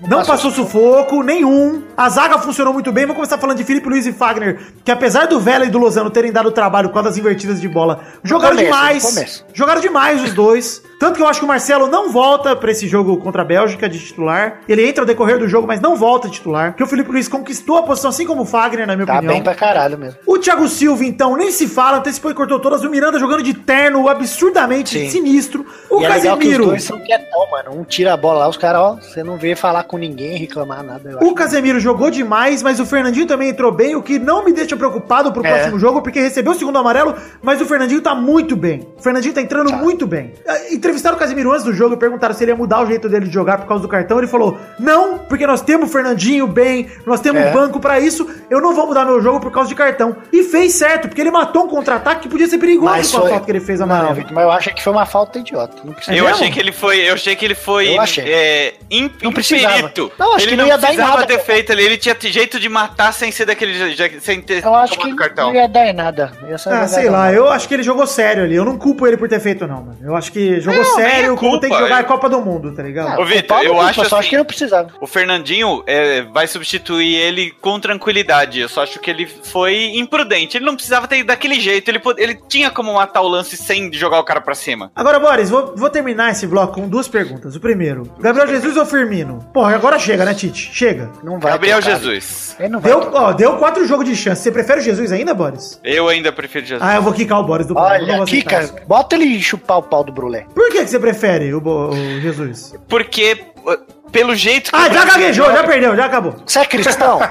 [SPEAKER 5] Não passou sufoco, nenhum. A zaga funcionou muito bem. Vamos começar falando de Felipe Luiz e Fagner, que apesar do Vela e do Lozano terem dado trabalho causa das invertidas de bola, jogaram
[SPEAKER 3] começo,
[SPEAKER 5] demais.
[SPEAKER 3] no começo.
[SPEAKER 5] Jogaram demais os dois. Tanto que eu acho que o Marcelo não volta pra esse jogo contra a Bélgica de titular. Ele entra ao decorrer do jogo, mas não volta de titular. Porque o Felipe Luiz conquistou a posição, assim como o Fagner, na minha
[SPEAKER 3] Tá
[SPEAKER 5] opinião.
[SPEAKER 3] bem pra caralho mesmo.
[SPEAKER 5] O Thiago Silva, então, nem se fala, antecipou e cortou todas. O Miranda jogando de terno, absurdamente
[SPEAKER 3] Sim.
[SPEAKER 5] sinistro. O
[SPEAKER 3] e é legal que os
[SPEAKER 5] Casemiro.
[SPEAKER 3] dois são quietão, mano. Um tira a bola lá, os caras, ó, você não vê falar com ninguém, reclamar nada.
[SPEAKER 5] O. Casemiro jogou demais, mas o Fernandinho também entrou bem, o que não me deixa preocupado pro
[SPEAKER 3] É.
[SPEAKER 5] próximo jogo, porque recebeu o segundo amarelo, mas o Fernandinho tá muito bem. O Fernandinho tá entrando muito bem. Eh, Entrevistaram o Casemiro antes do jogo e perguntaram se ele ia mudar o jeito dele de jogar por causa do cartão. Ele falou: Não, porque nós temos o Fernandinho bem, nós temos
[SPEAKER 3] É.
[SPEAKER 5] um banco pra isso, eu não vou mudar meu jogo por causa de cartão. E fez certo, porque ele matou um contra-ataque que podia ser perigoso
[SPEAKER 3] Mas
[SPEAKER 5] com a
[SPEAKER 3] foi-
[SPEAKER 5] falta que ele fez
[SPEAKER 3] Não,
[SPEAKER 5] amarelo.
[SPEAKER 3] Vitor, mas eu acho que foi uma falta idiota. Não precisa.
[SPEAKER 4] Eu
[SPEAKER 5] mesmo?
[SPEAKER 4] achei que ele foi. Eu achei que ele foi.
[SPEAKER 3] Eu achei.
[SPEAKER 4] É, im-
[SPEAKER 3] Não precisava.
[SPEAKER 4] imperito.
[SPEAKER 3] Não, acho
[SPEAKER 4] ele
[SPEAKER 3] que não ia dar em
[SPEAKER 4] precisava
[SPEAKER 3] nada,
[SPEAKER 4] ter feito ali. Ele tinha jeito de matar sem ser daquele. Sem ter
[SPEAKER 3] Eu acho que
[SPEAKER 4] tomado cartão.
[SPEAKER 3] não ia dar em nada.
[SPEAKER 5] Ah, sei lá,
[SPEAKER 3] mão.
[SPEAKER 5] eu acho que ele jogou sério ali. Eu não culpo ele por ter feito, não, mano. Eu acho que jogou
[SPEAKER 4] Não, é
[SPEAKER 5] sério, como tem que jogar a Copa do Mundo, tá ligado?
[SPEAKER 4] Ô, Vitor, eu
[SPEAKER 3] culpa,
[SPEAKER 4] acho
[SPEAKER 3] só
[SPEAKER 4] assim-
[SPEAKER 3] acho que não precisava.
[SPEAKER 4] O Fernandinho é, vai substituir ele com tranquilidade. Eu só acho que ele foi imprudente. Ele não precisava ter ido daquele jeito. Ele, ele tinha como matar o lance sem jogar o cara pra cima.
[SPEAKER 5] Agora, Boris, vou, vou terminar esse bloco com duas perguntas. O primeiro, Gabriel Jesus ou Firmino? Porra, agora chega, né, Tite? Chega.
[SPEAKER 3] Não vai
[SPEAKER 4] Gabriel
[SPEAKER 3] trocar.
[SPEAKER 4] Jesus.
[SPEAKER 3] Ele não vai
[SPEAKER 5] Deu, ó, deu quatro jogos de chance. Você prefere o Jesus ainda, Boris?
[SPEAKER 4] Eu ainda prefiro Jesus.
[SPEAKER 5] Ah, eu vou quicar o Boris do
[SPEAKER 3] Olha, Kika, bota ele chupar o pau do Brulé.
[SPEAKER 5] Por que, que você prefere o, o Jesus?
[SPEAKER 4] Porque, pelo jeito que.
[SPEAKER 5] Ah, já gaguejou, já perdeu, já acabou.
[SPEAKER 3] Você é cristão? [LAUGHS]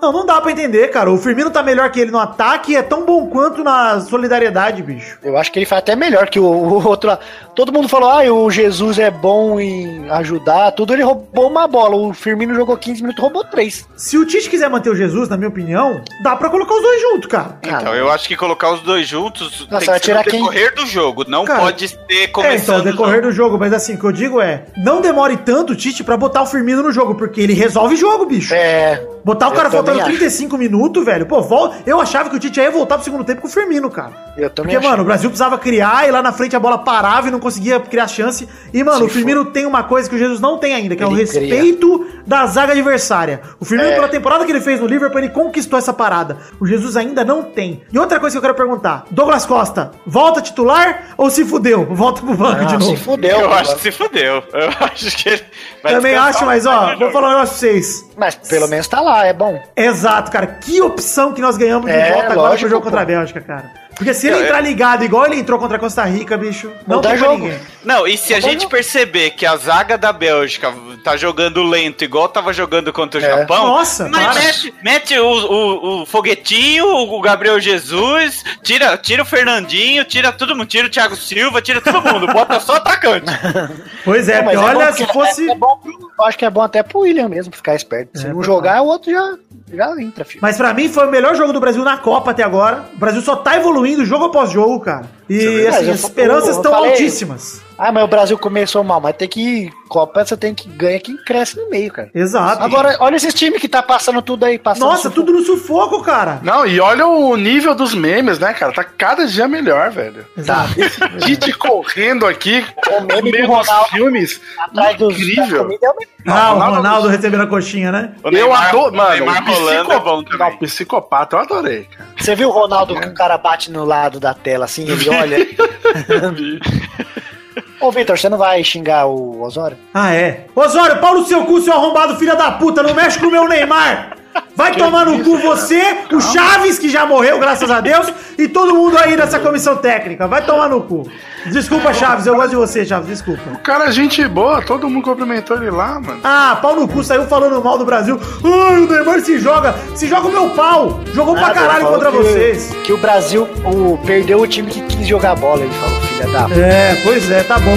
[SPEAKER 5] Não, não dá pra entender, cara. O Firmino tá melhor que ele no ataque e é tão bom quanto na solidariedade, bicho.
[SPEAKER 3] Eu acho que ele faz até melhor que o, o outro lá. Todo mundo falou, ah, o Jesus é bom em ajudar, tudo. Ele roubou uma bola. O Firmino jogou 15 minutos, roubou 3.
[SPEAKER 5] Se o Tite quiser manter o Jesus, na minha opinião, dá pra colocar os dois juntos, cara.
[SPEAKER 4] Então, eu acho que colocar os dois juntos
[SPEAKER 3] Nossa,
[SPEAKER 4] tem que ser
[SPEAKER 3] tirar
[SPEAKER 4] no
[SPEAKER 3] quem?
[SPEAKER 4] decorrer do jogo. Não
[SPEAKER 5] Cara,
[SPEAKER 4] pode ser
[SPEAKER 5] É, então,
[SPEAKER 4] começando.
[SPEAKER 5] o decorrer do jogo, mas assim, o que eu digo é, não demore tanto, Tite, pra botar o Firmino no jogo, porque ele resolve jogo, bicho.
[SPEAKER 3] É.
[SPEAKER 5] Botar o cara faltando
[SPEAKER 3] também acho.
[SPEAKER 5] 35 minutos, velho. Pô, vol... eu achava que o Tite ia voltar pro segundo tempo com o Firmino, cara.
[SPEAKER 3] Eu também
[SPEAKER 5] Porque,
[SPEAKER 3] achei.
[SPEAKER 5] mano, o Brasil precisava criar e lá na frente a bola parava e não conseguia criar chance. E, mano,
[SPEAKER 3] Se
[SPEAKER 5] o Firmino tem uma coisa que o Jesus não tem ainda, que é o
[SPEAKER 3] Ele
[SPEAKER 5] respeito da zaga adversária. O Firmino,
[SPEAKER 3] É.
[SPEAKER 5] pela temporada que ele fez no Liverpool, ele conquistou essa parada. O Jesus ainda não tem. E outra coisa que eu quero perguntar: Douglas Costa, volta titular ou se fudeu? Volta pro banco
[SPEAKER 3] Ah,
[SPEAKER 5] de novo.
[SPEAKER 3] se fudeu.
[SPEAKER 4] Eu acho que se fudeu. [LAUGHS] Eu acho que ele vai
[SPEAKER 5] Também acho, mas ó, vou
[SPEAKER 4] jogo.
[SPEAKER 5] falar um negócio pra vocês.
[SPEAKER 3] Mas pelo menos tá lá, é bom.
[SPEAKER 5] Exato, cara. Que opção que nós ganhamos de
[SPEAKER 3] É,
[SPEAKER 5] volta agora pro jogo contra a
[SPEAKER 3] pô.
[SPEAKER 5] Bélgica, cara. Porque se ele
[SPEAKER 4] Eu-
[SPEAKER 5] entrar ligado igual ele entrou contra a Costa Rica, bicho, não tem pra
[SPEAKER 3] jogo.
[SPEAKER 5] ninguém.
[SPEAKER 4] Não, e se a
[SPEAKER 3] Não
[SPEAKER 4] gente
[SPEAKER 3] pode-
[SPEAKER 4] perceber que a zaga da Bélgica tá jogando lento, igual tava jogando contra o
[SPEAKER 3] É.
[SPEAKER 4] Japão,
[SPEAKER 5] Nossa,
[SPEAKER 4] mete, mete o, o, o foguetinho, o Gabriel Jesus, tira, tira o Fernandinho, tira todo mundo, tira o Thiago Silva, tira todo mundo, bota só atacante. [LAUGHS]
[SPEAKER 5] Pois é,
[SPEAKER 3] Não, é
[SPEAKER 5] olha,
[SPEAKER 3] bom
[SPEAKER 5] se fosse.
[SPEAKER 3] É, é bom, eu acho que é bom até pro William mesmo ficar esperto. Se
[SPEAKER 5] É,
[SPEAKER 3] não jogar, o outro já, já entra, filho.
[SPEAKER 5] Mas pra mim foi o melhor jogo do Brasil na Copa até agora. O Brasil só tá evoluindo jogo após jogo, cara. E
[SPEAKER 3] verdade.
[SPEAKER 5] assim, as esperanças
[SPEAKER 3] eu
[SPEAKER 5] estão
[SPEAKER 3] falei-
[SPEAKER 5] altíssimas.
[SPEAKER 3] Ah, mas o Brasil começou mal, mas tem que. Copa você tem que ganhar quem cresce no meio, cara.
[SPEAKER 5] Exato.
[SPEAKER 3] Agora, olha esses times que tá passando tudo aí, passando.
[SPEAKER 5] Nossa,
[SPEAKER 3] sufoco.
[SPEAKER 5] tudo no sufoco, cara.
[SPEAKER 2] Não, e olha o nível dos memes, né, cara? Tá cada dia melhor, velho.
[SPEAKER 3] Tá.
[SPEAKER 2] Tite correndo aqui
[SPEAKER 3] O meme
[SPEAKER 2] no meio
[SPEAKER 3] do
[SPEAKER 2] dos
[SPEAKER 3] Ronaldo
[SPEAKER 2] filmes.
[SPEAKER 3] Atrás dos.
[SPEAKER 2] Incrível.
[SPEAKER 3] é.
[SPEAKER 5] Ah, o
[SPEAKER 2] Ronaldo-
[SPEAKER 5] Ronaldo recebendo a coxinha, né?
[SPEAKER 4] O
[SPEAKER 2] eu
[SPEAKER 4] Neymar-
[SPEAKER 2] adoro, mano.
[SPEAKER 4] Neymar
[SPEAKER 2] o
[SPEAKER 4] rolando
[SPEAKER 2] psico-
[SPEAKER 4] é bom também.
[SPEAKER 2] Não, psicopata, eu adorei, cara.
[SPEAKER 3] Você viu o Ronaldo que o cara bate no lado da tela assim, ele olha. [LAUGHS] Ô, Vitor, você não vai xingar o Osório?
[SPEAKER 5] Ah, é. Osório, pau no seu cu, seu arrombado, filha da puta, não mexe com o meu Neymar. Vai tomar no cu você, o Chaves, que já morreu, graças a Deus, e todo mundo aí nessa comissão técnica. Vai tomar no cu. Desculpa, Chaves, eu gosto de você, Chaves, desculpa.
[SPEAKER 2] O cara é gente boa, todo mundo cumprimentou ele lá, mano.
[SPEAKER 5] Ah, pau no cu, saiu falando mal do Brasil. Ai, o Neymar se joga. Se joga o meu pau. Jogou pra
[SPEAKER 3] Nada,
[SPEAKER 5] caralho
[SPEAKER 3] ele falou
[SPEAKER 5] contra
[SPEAKER 3] que-
[SPEAKER 5] vocês.
[SPEAKER 3] Que o Brasil o, perdeu o time que quis jogar bola, ele falou, filha da.
[SPEAKER 5] É, pois é, tá bom.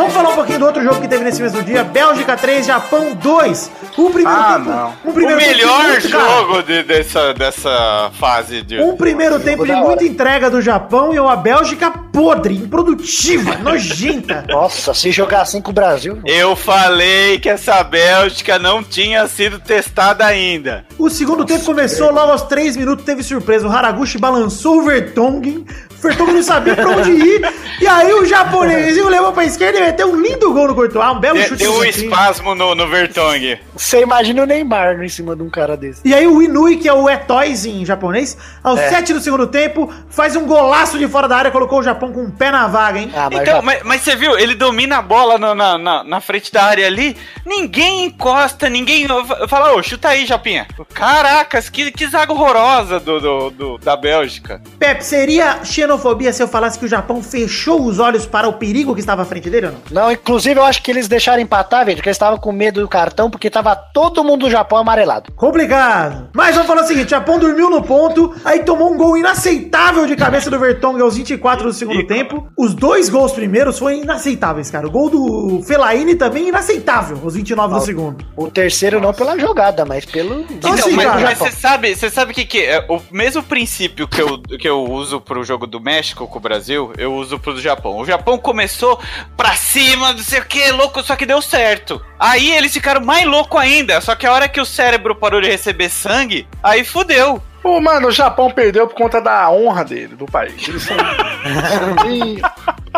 [SPEAKER 5] Vamos falar um pouquinho do outro jogo que teve nesse mesmo dia, Bélgica 3, Japão 2. O primeiro
[SPEAKER 2] Ah,
[SPEAKER 5] tempo,
[SPEAKER 2] não.
[SPEAKER 5] um
[SPEAKER 4] O
[SPEAKER 5] primeiro tempo
[SPEAKER 4] melhor
[SPEAKER 5] muito,
[SPEAKER 4] jogo de- dessa, dessa fase de.
[SPEAKER 5] Um primeiro tempo de muita entrega do Japão e uma Bélgica podre, improdutiva, [LAUGHS] nojenta.
[SPEAKER 3] Nossa, se jogar assim com o Brasil.
[SPEAKER 4] Eu falei que essa Bélgica não tinha sido testada ainda.
[SPEAKER 5] O segundo tempo começou logo aos 3 minutos, teve surpresa. O Haraguchi balançou o Vertonghen. Vertonghen não sabia pra onde ir. E aí o japonesinho levou pra esquerda e meteu um lindo gol no Courtois. Um belo
[SPEAKER 4] De-
[SPEAKER 5] chute.
[SPEAKER 4] Deu um
[SPEAKER 5] cantinho.
[SPEAKER 4] espasmo no, no Vertong.
[SPEAKER 3] Você imagina o Neymar em cima de um cara desse.
[SPEAKER 5] E aí o Inui, que é o Etoys em japonês, aos 7 do segundo tempo, faz um golaço de fora da área, colocou o Japão com o pé na vaga, hein?
[SPEAKER 3] Ah, mas
[SPEAKER 4] Então,
[SPEAKER 3] já-
[SPEAKER 4] mas, mas você viu, ele domina a bola na, na, na- na frente da área ali, ninguém encosta, ninguém fala, ô, chuta aí, Japinha. Caracas, que, que zaga horrorosa do, do, do- da Bélgica.
[SPEAKER 5] Pepe, seria xenofobia se eu falasse que o Japão fechou os olhos para o perigo que estava à frente dele ou não?
[SPEAKER 3] Não, inclusive eu acho que eles deixaram empatar, velho, porque eles estavam com medo do cartão, porque tava todo mundo do Japão amarelado.
[SPEAKER 5] Complicado. Mas vamos falar o seguinte: o Japão dormiu no ponto, aí tomou um gol inaceitável de cabeça do Vertonghen aos 24 do segundo tempo. Os dois gols primeiros foram inaceitáveis, cara. O gol do Felaine também inaceitável, aos 29 do segundo.
[SPEAKER 3] O terceiro não pela jogada, mas pelo.
[SPEAKER 5] Então, assim,
[SPEAKER 4] mas,
[SPEAKER 5] cara,
[SPEAKER 4] mas você sabe, você sabe o que, que é? O mesmo princípio que eu, que eu uso pro jogo do México com o Brasil, eu uso pro do Japão. O Japão começou pra cima, não sei o que, louco, só que deu certo. Aí eles ficaram mais louco ainda, só que a hora que o cérebro parou de receber sangue, aí fudeu.
[SPEAKER 2] Pô, mano, o Japão perdeu por conta da honra dele, do país. Eles são, são [LAUGHS] bem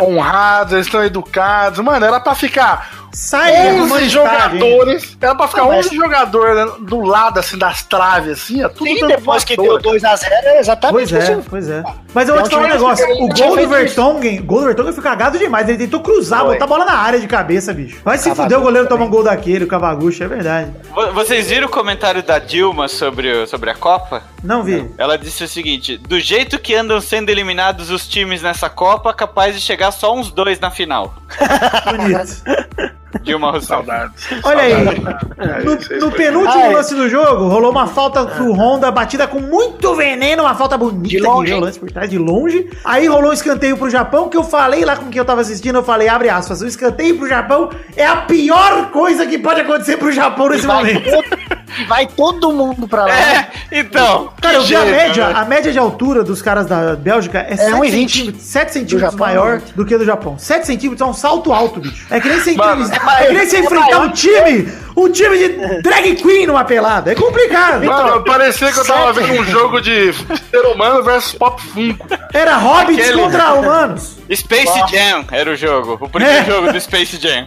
[SPEAKER 2] honrados, eles estão educados. Mano, era pra ficar
[SPEAKER 5] Sai,
[SPEAKER 2] 11 jogadores. Era pra ficar
[SPEAKER 3] Não, mas-
[SPEAKER 2] 11 jogadores do lado, assim, das traves, assim, ó, tudo
[SPEAKER 3] Sim,
[SPEAKER 2] dando
[SPEAKER 3] depois que deu
[SPEAKER 2] voadora.
[SPEAKER 3] 2x0, é exatamente
[SPEAKER 5] Pois é,
[SPEAKER 3] isso.
[SPEAKER 5] pois é. Mas eu vou
[SPEAKER 3] É
[SPEAKER 5] te falar um negócio. O gol do. Vertonghen, o gol do Vertonghen foi cagado demais. Ele tentou cruzar,
[SPEAKER 3] Foi.
[SPEAKER 5] botar a bola na área de cabeça, bicho. Vai se fuder o goleiro tomar um gol daquele, o Cavaguchi, é verdade.
[SPEAKER 4] Vo- Vocês viram o comentário da Dilma sobre, sobre a Copa?
[SPEAKER 5] Não vi.
[SPEAKER 4] Ela disse o seguinte: do jeito que andam sendo eliminados os times nessa Copa, capaz de chegar só uns dois na final. [LAUGHS]
[SPEAKER 5] Bonito. [LAUGHS] [LAUGHS]
[SPEAKER 4] Dilma Rousseff.
[SPEAKER 2] Saudades.
[SPEAKER 5] Olha aí.
[SPEAKER 2] É,
[SPEAKER 5] No,
[SPEAKER 2] aí
[SPEAKER 5] no penúltimo
[SPEAKER 3] Ai.
[SPEAKER 5] lance do jogo, rolou uma falta pro Honda, batida com muito veneno, uma falta bonita
[SPEAKER 3] De longe,
[SPEAKER 5] que veio o
[SPEAKER 3] hein?
[SPEAKER 5] lance por trás de longe. Aí rolou um escanteio pro Japão, que eu falei lá com quem eu tava assistindo, eu falei, abre aspas, o escanteio pro Japão é a pior coisa que pode acontecer pro Japão nesse momento. [LAUGHS]
[SPEAKER 3] todo, vai todo mundo pra lá.
[SPEAKER 4] É, então.
[SPEAKER 5] Cara, eu vi a média, a média de altura dos caras da Bélgica é, 7
[SPEAKER 3] 1,20.
[SPEAKER 5] centímetros, 7 centímetros
[SPEAKER 3] Japão,
[SPEAKER 5] maior
[SPEAKER 3] né?
[SPEAKER 5] do que do Japão. 7 centímetros é um salto alto, bicho. É que nem você,
[SPEAKER 2] Mano,
[SPEAKER 5] é que nem você
[SPEAKER 3] é
[SPEAKER 5] enfrentar
[SPEAKER 3] maior.
[SPEAKER 5] um time, um time de drag queen numa pelada. É complicado.
[SPEAKER 2] Mano, parecia que eu tava vendo um jogo de ser humano versus pop funko.
[SPEAKER 5] Era hobbits
[SPEAKER 4] Aquele-
[SPEAKER 5] contra humanos.
[SPEAKER 4] Space Jam era o jogo. O primeiro
[SPEAKER 5] É.
[SPEAKER 4] jogo do Space Jam.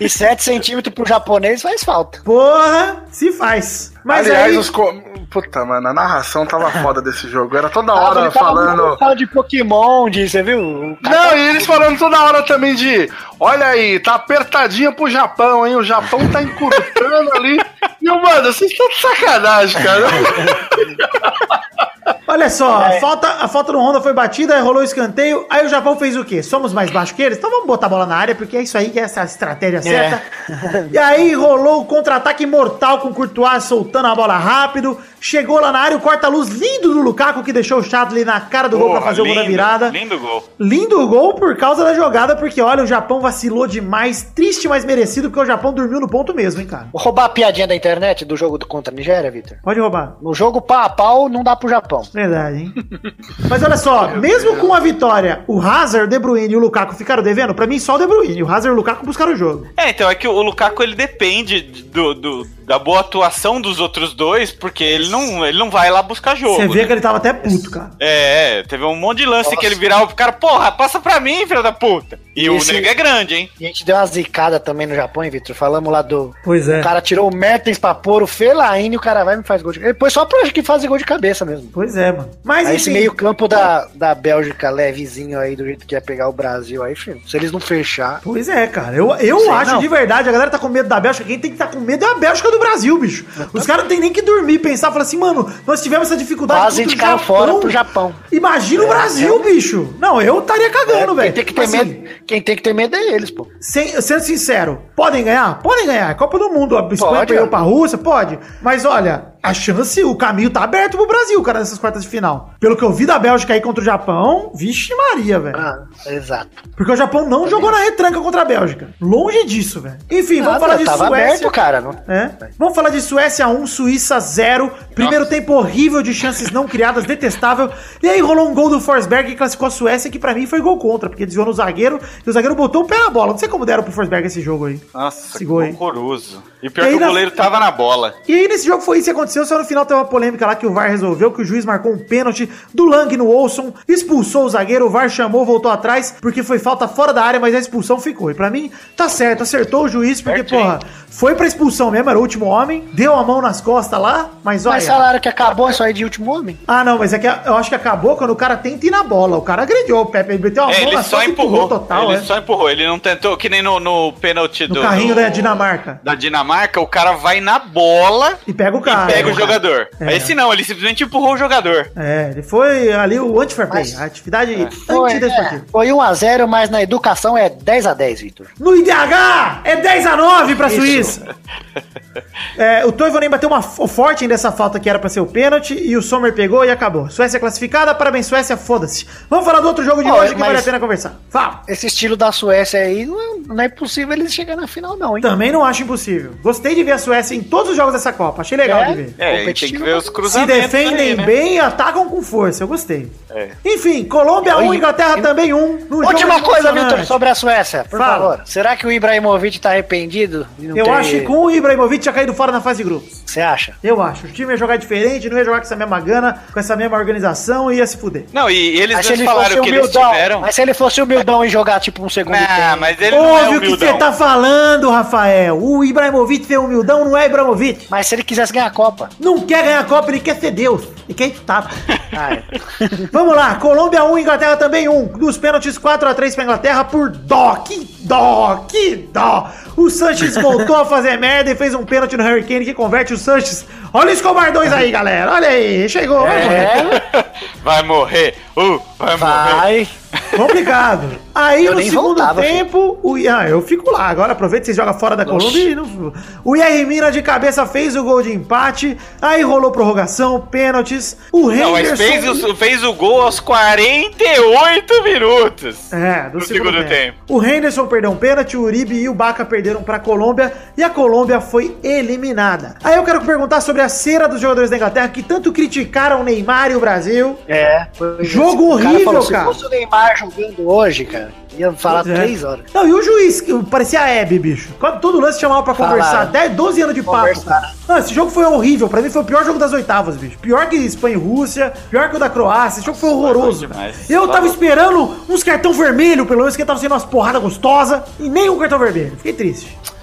[SPEAKER 3] E 7 centímetros pro japonês faz falta.
[SPEAKER 5] Porra, se faz. Mas
[SPEAKER 2] Aliás,
[SPEAKER 5] aí,
[SPEAKER 2] os. Co... Puta, mano, a narração tava foda desse jogo. Era toda
[SPEAKER 3] Ah,
[SPEAKER 2] hora
[SPEAKER 3] tava
[SPEAKER 2] falando.
[SPEAKER 3] falando de Pokémon, de, você viu?
[SPEAKER 2] Não, e eles falando toda hora também de. Olha aí, tá apertadinha pro Japão, hein? O Japão tá encurtando ali. [LAUGHS] E mano, vocês estão de sacanagem, cara. [LAUGHS]
[SPEAKER 5] olha só,
[SPEAKER 3] É.
[SPEAKER 5] a, falta, a falta no Honda foi batida, rolou o escanteio. Aí o Japão fez o quê? Somos mais baixos que eles? Então vamos botar a bola na área, porque é isso aí que é essa estratégia certa. E aí rolou o contra-ataque mortal com o Courtois soltando a bola rápido. Chegou lá na área, o corta-luz lindo do Lukaku, que deixou o Chadley na cara do gol pra
[SPEAKER 4] Porra,
[SPEAKER 5] fazer o gol da
[SPEAKER 4] lindo,
[SPEAKER 5] virada.
[SPEAKER 4] Lindo gol.
[SPEAKER 5] Lindo o gol por causa da jogada, porque olha, o Japão vacilou demais. Triste, mas merecido, porque o Japão dormiu no ponto mesmo, hein, cara.
[SPEAKER 3] Vou roubar a piadinha da internet do jogo do contra a Nigéria, Vitor.
[SPEAKER 5] Pode roubar.
[SPEAKER 3] No jogo pau a pau não dá pro Japão.
[SPEAKER 5] Verdade, hein? [LAUGHS] Mas olha só, mesmo com a vitória, o Hazard, o De Bruyne e o Lukaku ficaram devendo? Pra mim, só o De Bruyne. O Hazard e o Lukaku buscaram o jogo.
[SPEAKER 4] É, então é que o Lukaku ele depende do, do- da boa atuação dos outros dois, porque ele não, ele não vai lá buscar jogo.
[SPEAKER 5] Você vê
[SPEAKER 4] né?
[SPEAKER 5] que ele tava até puto, cara.
[SPEAKER 4] É, é, teve um monte de lance
[SPEAKER 3] Nossa.
[SPEAKER 4] que ele virava pro cara, porra, passa pra mim, filho da puta. E o
[SPEAKER 3] Esse-
[SPEAKER 4] nego é grande, hein?
[SPEAKER 3] E a gente deu uma zicada também no Japão, hein, Vitor? Falamos lá do.
[SPEAKER 5] Pois é.
[SPEAKER 3] O cara tirou o Mertens pra pôr o Felaine e o cara vai e me faz gol de Ele pôs só pra que fazer gol de cabeça mesmo.
[SPEAKER 5] Pois é, mano. Mas
[SPEAKER 3] Aí esse
[SPEAKER 5] enfim,
[SPEAKER 3] meio-campo da, da Bélgica levezinho aí, do jeito que ia pegar o Brasil aí, filho. Se eles não fechar.
[SPEAKER 5] Pois é, cara. Eu, eu
[SPEAKER 3] Sei,
[SPEAKER 5] acho
[SPEAKER 3] não.
[SPEAKER 5] de verdade, a galera tá com medo da Bélgica. Quem tem que estar com medo é a Bélgica do Brasil, bicho. Os caras não tem nem que dormir, pensar, falar assim, mano, nós tivemos essa dificuldade
[SPEAKER 3] Quase
[SPEAKER 5] contra o
[SPEAKER 3] ficaram fora pro Japão.
[SPEAKER 5] Imagina o Brasil, bicho. Não, eu estaria cagando,
[SPEAKER 3] Quem
[SPEAKER 5] velho.
[SPEAKER 3] tem, que ter
[SPEAKER 5] Assim,
[SPEAKER 3] medo, quem tem que ter medo é eles, pô.
[SPEAKER 5] Sem- sendo sincero, podem ganhar? Podem ganhar. É Copa do Mundo. A Espanha
[SPEAKER 3] Pode,
[SPEAKER 5] perdeu
[SPEAKER 3] é.
[SPEAKER 5] pra Rússia? Pode. Mas olha, a chance, o caminho tá aberto pro Brasil, cara, nessas quartas de final. Pelo que eu vi da Bélgica aí contra o Japão, vixe Maria, velho.
[SPEAKER 3] Ah, exato.
[SPEAKER 5] Porque o Japão não jogou na retranca contra a Bélgica. Longe disso, velho. Enfim, vamos
[SPEAKER 3] Nada,
[SPEAKER 5] falar de
[SPEAKER 3] tava
[SPEAKER 5] Suécia.
[SPEAKER 3] aberto, cara. Não...
[SPEAKER 5] É. Vamos falar de Suécia 1, Suíça 0. Primeiro tempo horrível de chances não criadas, detestável. E aí rolou um gol do Forsberg que classificou a Suécia, que pra mim foi gol contra, porque desviou no zagueiro e o zagueiro botou o pé na bola. Não sei como deram pro Forsberg esse jogo aí.
[SPEAKER 4] Nossa,
[SPEAKER 5] Esse
[SPEAKER 4] que
[SPEAKER 5] gol aí.
[SPEAKER 4] horroroso. E pior
[SPEAKER 5] E
[SPEAKER 4] que o
[SPEAKER 5] na-
[SPEAKER 4] goleiro tava na bola.
[SPEAKER 5] E aí nesse jogo foi isso que aconteceu, só no final teve uma polêmica lá que o VAR resolveu, que o juiz marcou um pênalti do Lang no Olson, expulsou o zagueiro, o VAR chamou, voltou atrás, porque foi falta fora da área, mas a expulsão ficou. E pra mim, tá certo, acertou o juiz, porque,
[SPEAKER 4] Certinho.
[SPEAKER 5] porra, foi pra expulsão mesmo, era o último homem, deu a mão nas costas lá, mas olha...
[SPEAKER 3] Mas falaram que acabou isso aí de último homem.
[SPEAKER 5] Ah, não, mas é que eu acho que acabou quando o cara tenta ir na bola. O cara agrediu o Pepe, ele meteu a
[SPEAKER 4] É,
[SPEAKER 5] mão
[SPEAKER 4] ele
[SPEAKER 5] nas
[SPEAKER 4] só
[SPEAKER 5] costas e
[SPEAKER 4] empurrou.
[SPEAKER 5] total,
[SPEAKER 4] ele
[SPEAKER 5] é.
[SPEAKER 4] só empurrou. Ele não tentou, que nem no, no pênalti
[SPEAKER 5] No
[SPEAKER 4] do.
[SPEAKER 5] carrinho
[SPEAKER 4] do-
[SPEAKER 5] da Dinamarca.
[SPEAKER 4] Da Dinamarca, o cara vai na bola
[SPEAKER 5] E pega o cara.
[SPEAKER 4] e pega
[SPEAKER 5] é.
[SPEAKER 4] o jogador.
[SPEAKER 5] É.
[SPEAKER 4] Esse não, ele simplesmente empurrou o jogador.
[SPEAKER 5] É, ele foi ali o anti-fair play,
[SPEAKER 3] Mas-
[SPEAKER 5] a atividade
[SPEAKER 3] Foi,
[SPEAKER 5] antidesportiva.
[SPEAKER 3] é, foi 1x0, mas na educação é 10x10, Vitor.
[SPEAKER 5] No IDH é 10 a 9 pra Suíça. [LAUGHS] É, o Toivonen bateu uma forte dessa falta que era pra ser o pênalti e o Sommer pegou e acabou. Suécia classificada, parabéns Suécia, foda-se. Vamos falar do outro jogo de hoje que vale a pena conversar. Fala.
[SPEAKER 3] Esse estilo da Suécia aí, não é, não é possível eles chegarem na final, não, hein?
[SPEAKER 5] Também não acho impossível. Gostei de ver a Suécia em todos os jogos dessa Copa. Achei legal
[SPEAKER 3] É?
[SPEAKER 5] de ver.
[SPEAKER 4] É, e tem que ver os
[SPEAKER 5] Se
[SPEAKER 4] cruzamentos.
[SPEAKER 5] defendem
[SPEAKER 4] aí, né?
[SPEAKER 5] bem e atacam com força. Eu gostei.
[SPEAKER 4] É.
[SPEAKER 5] Enfim, Colômbia 1, Inglaterra também 1. num jogo
[SPEAKER 3] Última coisa. Vitor, sobre a Suécia, por
[SPEAKER 5] Fala.
[SPEAKER 3] favor. Será que o Ibrahimovic tá arrependido? de não
[SPEAKER 5] Eu
[SPEAKER 3] ter-
[SPEAKER 5] acho que com o Ibrahimovic tinha caído fora na fase de grupos.
[SPEAKER 3] Você acha?
[SPEAKER 5] Eu acho. O time ia jogar diferente, não ia jogar com essa mesma gana, com essa mesma organização e ia se fuder.
[SPEAKER 4] Não, e eles
[SPEAKER 3] Mas se ele
[SPEAKER 4] falaram que eles tiveram.
[SPEAKER 3] mas se ele fosse humildão e jogar tipo um segundo
[SPEAKER 4] Não,
[SPEAKER 3] tempo.
[SPEAKER 4] mas ele não é
[SPEAKER 5] Ouve o que você tá falando, Rafael. O Ibrahimovic ser humildão não é Ibrahimovic.
[SPEAKER 3] Mas se ele quisesse ganhar a Copa.
[SPEAKER 5] Não quer ganhar a Copa, ele quer ser Deus. Estar. [LAUGHS]
[SPEAKER 3] Ah, é. [LAUGHS]
[SPEAKER 5] Vamos lá, Colômbia 1, Inglaterra também 1. Dos pênaltis 4x3 pra Inglaterra por dó. Que dó, que dó. O Sanches voltou a fazer merda e fez um pênalti no Harry Kane que converte o Sanches. Olha o Escobar 2 aí, galera. Olha aí, chegou. vai morrer.
[SPEAKER 3] é,
[SPEAKER 4] Vai morrer. Uh, vai, morrer.
[SPEAKER 3] vai.
[SPEAKER 5] Complicado. Aí
[SPEAKER 3] Eu
[SPEAKER 5] no segundo
[SPEAKER 3] voltava,
[SPEAKER 5] tempo, o ah, eu fico lá. Agora aproveita que você joga fora da Colômbia e não... O Yerry Mina de cabeça fez o gol de empate. Aí rolou prorrogação, pênaltis. O
[SPEAKER 4] Não, mas fez o, fez o gol aos 48 minutos.
[SPEAKER 5] É, do
[SPEAKER 4] No
[SPEAKER 5] segundo,
[SPEAKER 4] segundo
[SPEAKER 5] tempo.
[SPEAKER 4] tempo.
[SPEAKER 5] O Henderson perdeu um pênalti, o Uribe e o Baca perderam pra Colômbia e a Colômbia foi eliminada. Aí eu quero perguntar sobre a cera dos jogadores da Inglaterra que tanto criticaram o Neymar e o Brasil.
[SPEAKER 3] É. foi-
[SPEAKER 5] Jogo
[SPEAKER 3] o cara
[SPEAKER 5] horrível,
[SPEAKER 3] falou,
[SPEAKER 5] cara.
[SPEAKER 3] Se fosse o Neymar jogando hoje, cara, ia falar
[SPEAKER 5] Pois é.
[SPEAKER 3] três horas.
[SPEAKER 5] Não, e o juiz, que parecia a Hebe, bicho. Quando todo lance chamava pra
[SPEAKER 3] Falaram.
[SPEAKER 5] conversar, 10, 12 anos de papo. Cara. Não, esse jogo foi horrível. Pra mim foi o pior jogo das oitavas, bicho. Pior que Espanha e Rússia, pior que o da Croácia. Esse jogo foi horroroso. Eu tava esperando uns cartão vermelho, pelo menos, que tava sendo umas porradas gostosas, e nem um cartão vermelho. Fiquei triste.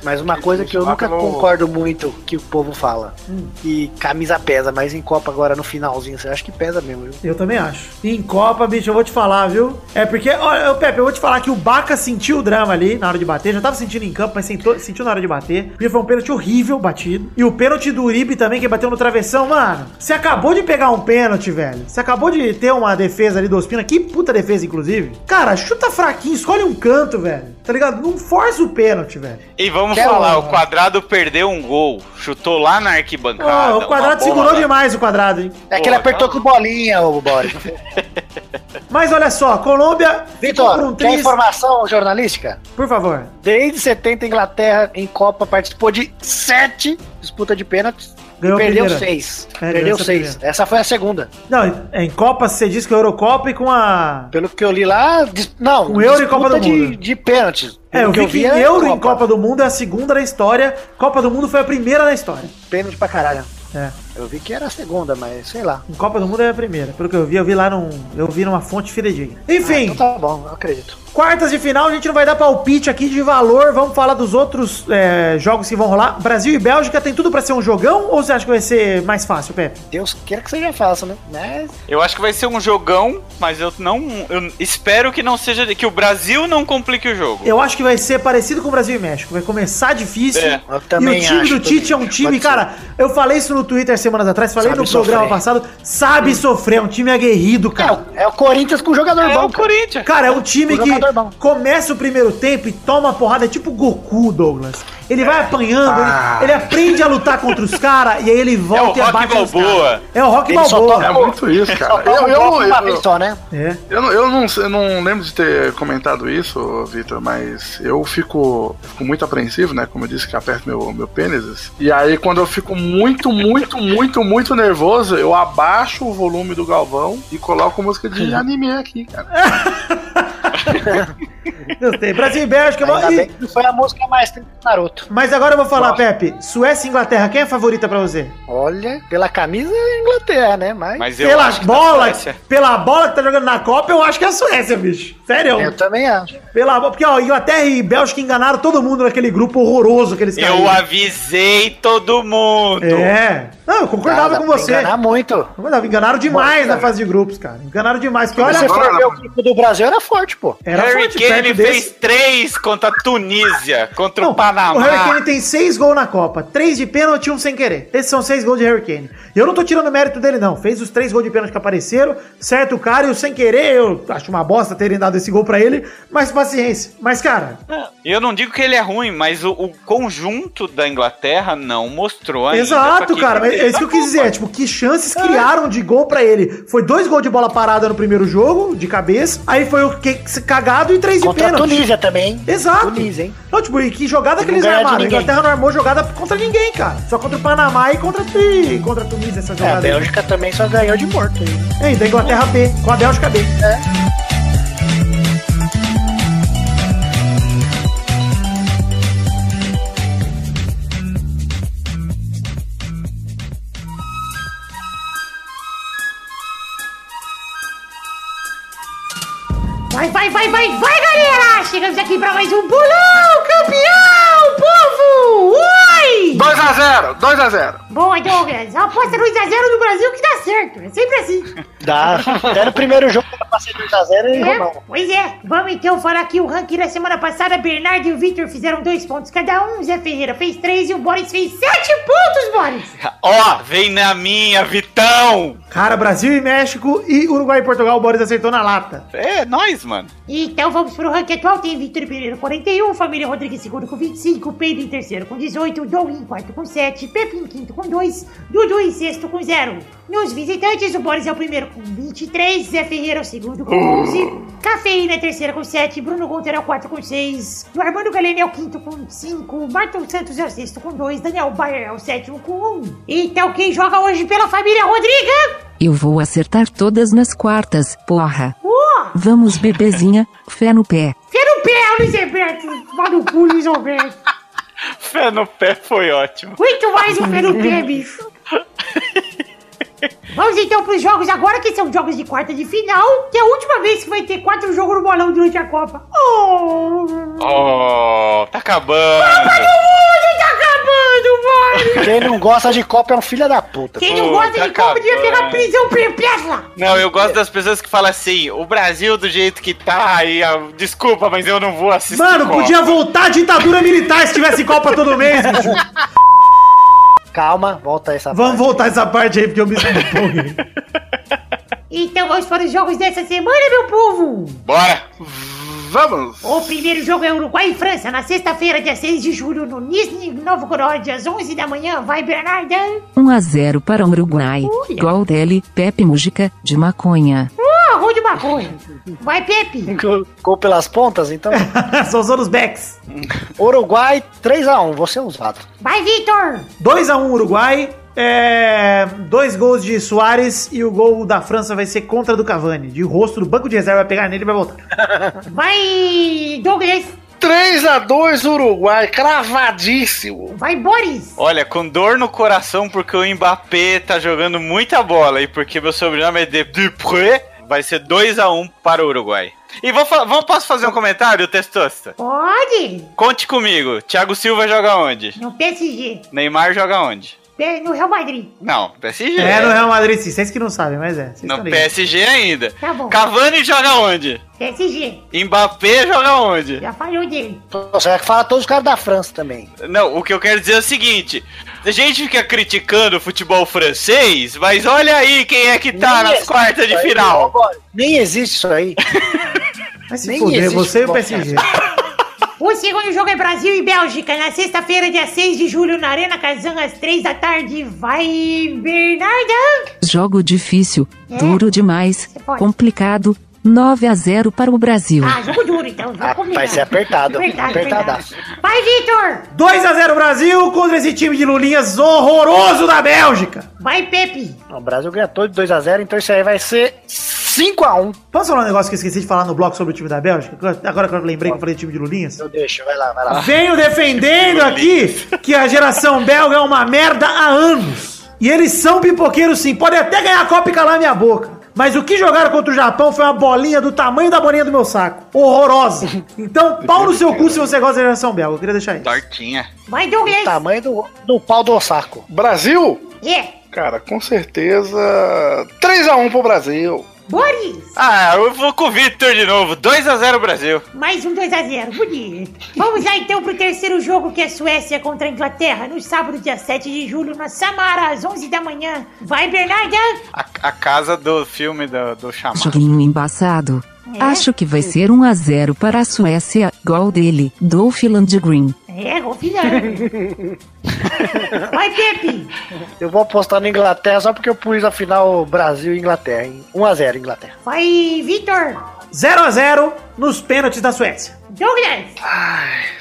[SPEAKER 3] Mas uma coisa que eu nunca concordo muito que o povo fala, que camisa pesa, mas em Copa agora no finalzinho, você acha que pesa mesmo, viu?
[SPEAKER 5] Eu também acho. E em Copa, bicho, eu vou te falar, viu? É porque, olha, Pepe, eu vou te falar que o Baca sentiu o drama ali na hora de bater. Já tava sentindo em campo, mas sentou- sentiu na hora de bater. Porque foi um pênalti horrível batido. E o pênalti do Uribe também, que bateu no travessão. Mano, você acabou de pegar um pênalti, velho. Você acabou de ter uma defesa ali do Ospina. Que puta defesa, inclusive. Cara, chuta fraquinho, escolhe um canto, velho. Tá ligado? Não força o pênalti, velho.
[SPEAKER 4] E vamos
[SPEAKER 3] Quer
[SPEAKER 4] falar,
[SPEAKER 3] um-
[SPEAKER 4] o Quadrado perdeu um gol, chutou lá na arquibancada.
[SPEAKER 5] Ó, o quadrado
[SPEAKER 4] bola
[SPEAKER 5] segurou demais o quadrado, hein?
[SPEAKER 3] É que ele apertou com bolinha, ô Boris. [LAUGHS]
[SPEAKER 5] Mas olha só, Colômbia
[SPEAKER 3] Vitor,
[SPEAKER 5] um
[SPEAKER 3] informação jornalística?
[SPEAKER 5] Por favor.
[SPEAKER 3] Desde 70, a Inglaterra em Copa participou de sete disputas de pênaltis
[SPEAKER 5] Ganhou
[SPEAKER 3] perdeu seis.
[SPEAKER 5] É,
[SPEAKER 3] perdeu
[SPEAKER 5] essa
[SPEAKER 3] seis.
[SPEAKER 5] primeira.
[SPEAKER 3] Essa foi a segunda.
[SPEAKER 5] Não, em Copa você disse que Eurocopa e com a.
[SPEAKER 3] Pelo que eu li lá, dis- não,
[SPEAKER 5] Com Euro e Copa do
[SPEAKER 3] de,
[SPEAKER 5] Mundo.
[SPEAKER 3] de pênaltis.
[SPEAKER 5] É, eu vi que
[SPEAKER 3] é
[SPEAKER 5] Euro em Copa do Mundo é a segunda na história, Copa do Mundo foi a primeira na história.
[SPEAKER 3] Pênalti pra caralho.
[SPEAKER 5] É,
[SPEAKER 3] Eu vi que era a segunda, mas sei lá.
[SPEAKER 5] em Copa do Mundo é a primeira. Pelo que eu vi, eu vi lá num. Eu vi numa fonte fidedigna. Enfim,
[SPEAKER 3] Então tá bom, eu acredito.
[SPEAKER 5] Quartas de final, a gente não vai dar palpite aqui de valor. Vamos falar dos outros é, jogos que vão rolar. Brasil e Bélgica tem tudo pra ser um jogão ou você acha que vai ser mais fácil, Pepe?
[SPEAKER 3] Deus queira que seja fácil, né? Mas
[SPEAKER 4] Eu acho que vai ser um jogão, mas eu não. Eu espero que não seja. Que o Brasil não complique o jogo.
[SPEAKER 5] Eu acho que vai ser parecido com o Brasil e México. Vai começar difícil.
[SPEAKER 4] É,
[SPEAKER 3] eu também
[SPEAKER 5] e o time
[SPEAKER 3] acho,
[SPEAKER 5] do Tite é um time, cara. Eu falei isso no Twitter semanas atrás, falei
[SPEAKER 3] Sabe
[SPEAKER 5] no programa
[SPEAKER 3] sofrer.
[SPEAKER 5] passado. Sabe sofrer, é um time aguerrido,
[SPEAKER 3] é,
[SPEAKER 5] cara.
[SPEAKER 3] o- é o Corinthians com jogador
[SPEAKER 4] É
[SPEAKER 3] bom.
[SPEAKER 4] o
[SPEAKER 3] cara.
[SPEAKER 4] Corinthians.
[SPEAKER 5] Cara, é um time
[SPEAKER 3] O
[SPEAKER 5] que. Começa o primeiro tempo e toma porrada, é tipo Goku, Douglas. Ele vai apanhando,
[SPEAKER 2] Ah.
[SPEAKER 5] ele, ele aprende a lutar contra os caras e aí ele volta e
[SPEAKER 4] Rock
[SPEAKER 5] abate os caras. É o Rock
[SPEAKER 3] Ele
[SPEAKER 5] Balboa.
[SPEAKER 3] toma-
[SPEAKER 2] É muito isso, cara. Eu, eu,
[SPEAKER 3] uma
[SPEAKER 2] eu,
[SPEAKER 3] vez só, né?
[SPEAKER 5] É.
[SPEAKER 2] eu, não- eu não, eu não lembro de ter comentado isso, Vitor, mas eu fico, fico muito apreensivo, né? Como eu disse que aperto meu, meu pênis. E aí, quando eu fico muito, muito, muito, muito nervoso, eu abaixo o volume do Galvão e coloco música de anime aqui, cara. [LAUGHS]
[SPEAKER 5] Gostei. Brasil e Bélgica.
[SPEAKER 3] Ainda
[SPEAKER 5] e-
[SPEAKER 3] bem que não foi a música mais triste do Naruto.
[SPEAKER 5] Mas agora eu vou falar, Pepe. Suécia e Inglaterra, quem é a favorita pra você?
[SPEAKER 3] Olha, pela camisa é Inglaterra, né? Mas,
[SPEAKER 4] Mas eu
[SPEAKER 5] pela
[SPEAKER 4] acho que da
[SPEAKER 5] bola, pela bola que tá jogando na Copa, eu acho que é a Suécia, bicho. Sério.
[SPEAKER 3] eu também acho.
[SPEAKER 5] Pela, porque, ó, Inglaterra e Bélgica enganaram todo mundo naquele grupo horroroso que eles
[SPEAKER 4] Eu
[SPEAKER 5] caíram.
[SPEAKER 4] avisei todo mundo.
[SPEAKER 5] É. Não, eu concordava
[SPEAKER 3] Dá
[SPEAKER 5] com você.
[SPEAKER 3] enganar muito.
[SPEAKER 5] Enganaram demais na fase de grupos, cara. Enganaram demais. Porque olha,
[SPEAKER 3] você for ver o grupo do Brasil, era forte, pô.
[SPEAKER 5] era
[SPEAKER 4] Harry Kane fez
[SPEAKER 5] desse.
[SPEAKER 4] três contra a Tunísia, contra
[SPEAKER 5] Não,
[SPEAKER 4] o Panamá.
[SPEAKER 5] o Harry Kane tem seis gols na Copa. Três de pênalti e um sem querer. Esses são seis gols de Harry Kane. E eu não tô tirando mérito dele, não. Fez os três gols de pênalti que apareceram. Certo o cara e o sem querer, eu acho uma bosta terem dado esse gol pra ele. Mas paciência. Mas, cara,
[SPEAKER 4] eu não digo que ele é ruim, mas o, o conjunto da Inglaterra não mostrou ainda.
[SPEAKER 5] Exato, cara. é isso que eu quis dizer. é, Tipo, que chances criaram de gol pra ele? Foi dois gols de bola parada no primeiro jogo, de cabeça. Aí foi o que cagado e três de
[SPEAKER 3] Contra a
[SPEAKER 5] pênalti.
[SPEAKER 3] Tunísia também, hein?
[SPEAKER 5] Exato.
[SPEAKER 3] Tunísia, hein?
[SPEAKER 5] Não, tipo, e que jogada
[SPEAKER 3] E
[SPEAKER 5] que eles armaram? A. Inglaterra não armou jogada contra ninguém, cara. Só contra o Panamá e contra, e contra a Tunísia essa
[SPEAKER 3] É, a
[SPEAKER 5] jogada. aí.
[SPEAKER 3] Bélgica também só ganhou de morto aí.
[SPEAKER 5] É, e da Inglaterra B, com a Bélgica B.
[SPEAKER 8] Vai, vai, vai, vai, vai, galera! Chegamos aqui pra mais um bolão campeão, povo! Oi!
[SPEAKER 2] 2x0, 2x0.
[SPEAKER 8] Boa, Douglas. Aposta 2x0 no Brasil que dá certo. É sempre assim. [LAUGHS]
[SPEAKER 3] Dá. Até no primeiro jogo pra ser 2x0 e
[SPEAKER 8] É,
[SPEAKER 3] Romão.
[SPEAKER 8] pois é. Vamos então falar aqui o ranking da semana passada. Bernardo e o Victor fizeram dois pontos cada um. Zé Ferreira fez três e o Boris fez sete pontos, Boris.
[SPEAKER 4] Ó, vem na minha, Vitão!
[SPEAKER 5] Cara, Brasil e México e Uruguai e Portugal, o Boris acertou na lata.
[SPEAKER 4] É, nós, mano.
[SPEAKER 8] Então vamos pro ranking atual. Tem Victor Pereira 41, Família Rodrigues segundo com 25, Pepe em terceiro com 18, Dom em quarto com 7, Pepe em quinto com 2, Dudu em sexto com 0. Nos visitantes, o Boris é o primeiro com 23, Zé Ferreira é o segundo com 11, Cafeína é terceira com 7, Bruno Gunter é o quarto com 6, o Armando Galeno é o quinto com 5, Marton Santos é o sexto com 2, Daniel Bayer é o sétimo com 1. Então quem joga hoje pela família Rodriga?
[SPEAKER 9] Eu vou acertar todas nas quartas, porra.
[SPEAKER 8] Uh,
[SPEAKER 9] Vamos, bebezinha, fé no pé.
[SPEAKER 8] Fé no pé, Luiz Alberto! Vá no cu, Luiz Alberto!
[SPEAKER 4] Fé no pé foi ótimo.
[SPEAKER 8] Muito mais um pé no pé, bicho. [LAUGHS] Vamos então pros jogos agora, que são jogos de quarta de final, que é a última vez que vai ter quatro jogos no bolão durante a Copa. Oh!
[SPEAKER 4] Oh, tá acabando.
[SPEAKER 8] Tudo tá acabando, mano!
[SPEAKER 3] Quem não gosta de Copa é um filho da puta.
[SPEAKER 8] Quem não gosta
[SPEAKER 4] tá
[SPEAKER 8] de Copa devia
[SPEAKER 4] acabando.
[SPEAKER 8] pegar prisão perpétua!
[SPEAKER 4] Não, eu gosto das pessoas que falam assim, o Brasil do jeito que tá, e ah, desculpa, mas eu não vou assistir.
[SPEAKER 5] Mano,
[SPEAKER 4] Copa.
[SPEAKER 5] podia voltar a ditadura militar se tivesse Copa todo mês, bicho. [LAUGHS]
[SPEAKER 3] Calma, volta essa
[SPEAKER 5] Vamos
[SPEAKER 3] parte.
[SPEAKER 5] voltar essa parte aí, porque eu me empolguei.
[SPEAKER 8] Então vamos para os jogos dessa semana, meu povo!
[SPEAKER 4] Bora!
[SPEAKER 2] Vamos.
[SPEAKER 8] O primeiro jogo é Uruguai e França, na sexta-feira, dia 6 de julho, no Nizhny Novgorod, às 11 da manhã. Vai, Bernarda!
[SPEAKER 9] 1 a 0 para o Uruguai.
[SPEAKER 8] Olha.
[SPEAKER 9] Gol dele, Pepe Música, de maconha.
[SPEAKER 8] Uh, arroz de maconha! Vai, Pepe! [LAUGHS]
[SPEAKER 3] Gol- pelas pontas, então. [LAUGHS]
[SPEAKER 5] São os anos backs.
[SPEAKER 3] Uruguai 3x1, vou ser usado.
[SPEAKER 8] Vai, Vitor!
[SPEAKER 5] 2x1 Uruguai. É, dois gols de Soares e o gol da França vai ser contra do Cavani. De rosto do banco de reserva, vai pegar nele e vai voltar. [LAUGHS]
[SPEAKER 8] Vai, Douglas!
[SPEAKER 2] 3x2 Uruguai, cravadíssimo.
[SPEAKER 8] Vai, Boris!
[SPEAKER 4] Olha, com dor no coração porque o Mbappé tá jogando muita bola e porque meu sobrenome é de Dupré, vai ser 2x1 para o Uruguai. E vou, vamos, posso fazer um comentário, Testosta?
[SPEAKER 8] Pode!
[SPEAKER 4] Conte comigo, Thiago Silva joga onde?
[SPEAKER 8] No PSG.
[SPEAKER 4] Neymar joga onde?
[SPEAKER 8] No Real Madrid.
[SPEAKER 4] Não, PSG.
[SPEAKER 5] É, no Real Madrid, sim. Vocês que não sabem, mas é. Vocês
[SPEAKER 4] No. PSG ainda.
[SPEAKER 8] Tá bom.
[SPEAKER 4] Cavani joga onde?
[SPEAKER 8] PSG.
[SPEAKER 4] Mbappé joga onde?
[SPEAKER 8] Já falou dele.
[SPEAKER 3] Você vai falar todos os caras da França também.
[SPEAKER 4] Não, o que eu quero dizer é o seguinte: a gente fica criticando o futebol francês, mas olha aí quem é que tá
[SPEAKER 3] Nem
[SPEAKER 4] nas quartas de
[SPEAKER 3] aí,
[SPEAKER 4] final.
[SPEAKER 3] Nem existe isso aí.
[SPEAKER 5] Vai se
[SPEAKER 3] Nem
[SPEAKER 5] fuder,
[SPEAKER 3] existe
[SPEAKER 5] você e o PSG.
[SPEAKER 8] O segundo jogo é Brasil e Bélgica, na sexta-feira, dia 6 de julho, na Arena Kazan, às 3 da tarde. Vai, Bernarda!
[SPEAKER 9] Jogo difícil,
[SPEAKER 8] É.
[SPEAKER 9] duro demais, complicado. 9 a 0 para o Brasil.
[SPEAKER 8] Ah, jogo duro, então. Jogo
[SPEAKER 3] Ah, vai ser apertado.
[SPEAKER 8] Apertado,
[SPEAKER 3] Apertadaço.
[SPEAKER 8] apertado. Vai, Vitor!
[SPEAKER 5] 2x0 Brasil contra esse time de Lulinhas horroroso da Bélgica.
[SPEAKER 8] Vai, Pepe!
[SPEAKER 3] O Brasil ganha todo de 2x0, então isso aí vai ser 5x1.
[SPEAKER 5] Posso falar um negócio que eu esqueci de falar no bloco sobre o time da Bélgica? Agora que eu lembrei que eu falei do time de Lulinhas.
[SPEAKER 3] Eu deixo, vai lá, vai lá.
[SPEAKER 5] Venho defendendo aqui que a geração belga é uma merda há anos. E eles são pipoqueiros sim. Podem até ganhar a Copa e calar minha boca. Mas o que jogaram contra o Japão foi uma bolinha do tamanho da bolinha do meu saco. Horrorosa. Então, [LAUGHS] pau no seu cu se você gosta da geração belga. Eu queria deixar isso.
[SPEAKER 4] Tortinha.
[SPEAKER 8] Vai, Douglas!
[SPEAKER 3] Tamanho do, do pau do saco.
[SPEAKER 2] Brasil?
[SPEAKER 8] É!
[SPEAKER 2] Cara, com certeza 3x1 pro Brasil.
[SPEAKER 8] Boris!
[SPEAKER 4] Ah, eu vou com o Victor de novo. 2x0 Brasil.
[SPEAKER 8] Mais um 2x0, bonito. Vamos lá então pro terceiro jogo, que é Suécia contra a Inglaterra, no sábado, dia 7 de julho, na Samara, às 11 da manhã. Vai, Bernarda!
[SPEAKER 4] A, a casa do filme do, do Xamã.
[SPEAKER 9] Joguinho embaçado.
[SPEAKER 8] É?
[SPEAKER 9] Acho que vai ser 1 a 0 para a Suécia, gol dele, Dolph Landgren.
[SPEAKER 8] É, confiando. Vai, Pepe!
[SPEAKER 3] Eu vou apostar na Inglaterra só porque eu pus a final Brasil e Inglaterra. hein? 1x0 Inglaterra.
[SPEAKER 8] Vai, Vitor!
[SPEAKER 5] 0x0 nos pênaltis da Suécia.
[SPEAKER 8] Douglas!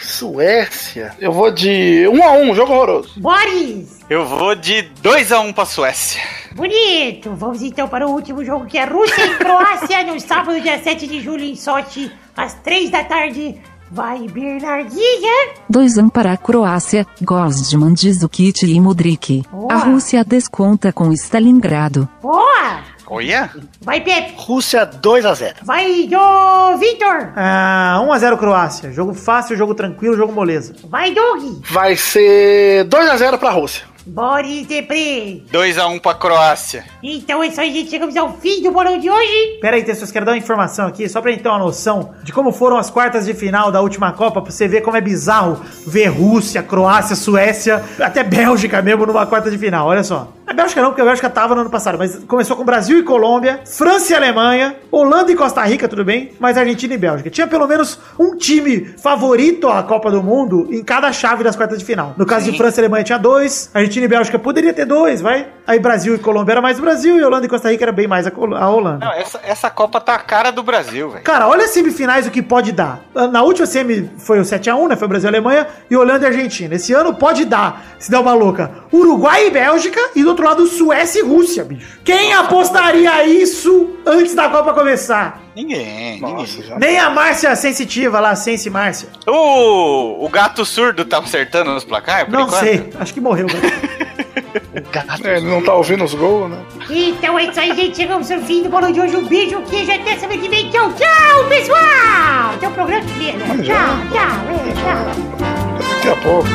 [SPEAKER 2] Suécia? Eu vou de 1x1, jogo horroroso.
[SPEAKER 8] Boris!
[SPEAKER 4] Eu vou de 2x1 pra Suécia.
[SPEAKER 8] Bonito! Vamos então para o último jogo, que é Rússia e Croácia, no sábado, dia 7 de julho, em Sochi, às 3 da tarde. Vai, Bernardinha!
[SPEAKER 9] 2 1 para a Croácia, gols de Mandzukic e Mudrik.
[SPEAKER 8] Boa.
[SPEAKER 9] A Rússia desconta com Stalingrado.
[SPEAKER 8] Boa!
[SPEAKER 4] Olha.
[SPEAKER 8] Vai, Pepe!
[SPEAKER 3] Rússia 2x0.
[SPEAKER 8] Vai, do Vitor!
[SPEAKER 5] Ah, 1x0 Croácia. Jogo fácil, jogo tranquilo, jogo moleza.
[SPEAKER 8] Vai, Doug!
[SPEAKER 2] Vai ser 2x0 pra Rússia.
[SPEAKER 8] Boris Depre!
[SPEAKER 4] 2x1 pra Croácia.
[SPEAKER 8] Então é isso aí, gente. Chegamos ao fim do bolão de hoje.
[SPEAKER 5] Pera aí, Tessos, quero dar uma informação aqui, só pra gente ter uma noção de como foram as quartas de final da última Copa, pra você ver como é bizarro ver Rússia, Croácia, Suécia, até Bélgica mesmo numa quarta de final, olha só. A Bélgica não, porque a Bélgica tava no ano passado, mas começou com Brasil e Colômbia, França e Alemanha, Holanda e Costa Rica, tudo bem, mas Argentina e Bélgica. Tinha pelo menos um time favorito à Copa do Mundo em cada chave das quartas de final. No caso de França e Alemanha tinha dois, Argentina e Bélgica poderia ter dois, vai. Aí Brasil e Colômbia era mais o Brasil e Holanda e Costa Rica era bem mais a, Col- a Holanda.
[SPEAKER 4] Não, essa, essa Copa tá a cara do Brasil, velho.
[SPEAKER 5] Cara, olha as semifinais o que pode dar. Na última semi foi o 7x1, né? Foi Brasil e Alemanha e Holanda e Argentina. Esse ano pode dar, se der uma louca, Uruguai e Bélgica e do outro lado Suécia e Rússia, bicho. Quem apostaria isso antes da Copa começar?
[SPEAKER 4] Ninguém,
[SPEAKER 2] Nossa,
[SPEAKER 4] ninguém.
[SPEAKER 2] já.
[SPEAKER 5] Nem a Márcia Sensitiva lá, Sense Márcia.
[SPEAKER 4] O, o gato surdo tá acertando nos placar? por
[SPEAKER 5] Não
[SPEAKER 4] enquanto?
[SPEAKER 5] sei, acho que morreu. né? [LAUGHS]
[SPEAKER 2] É, ele não tá ouvindo os gols, né?
[SPEAKER 8] Então é isso aí, gente. Chegamos ao fim do bolão de hoje. Um beijo, queijo. Até semana que vem. Tchau, tchau, pessoal. Até o programa que vem. né? Tchau, tchau, é, tchau.
[SPEAKER 2] Daqui a pouco.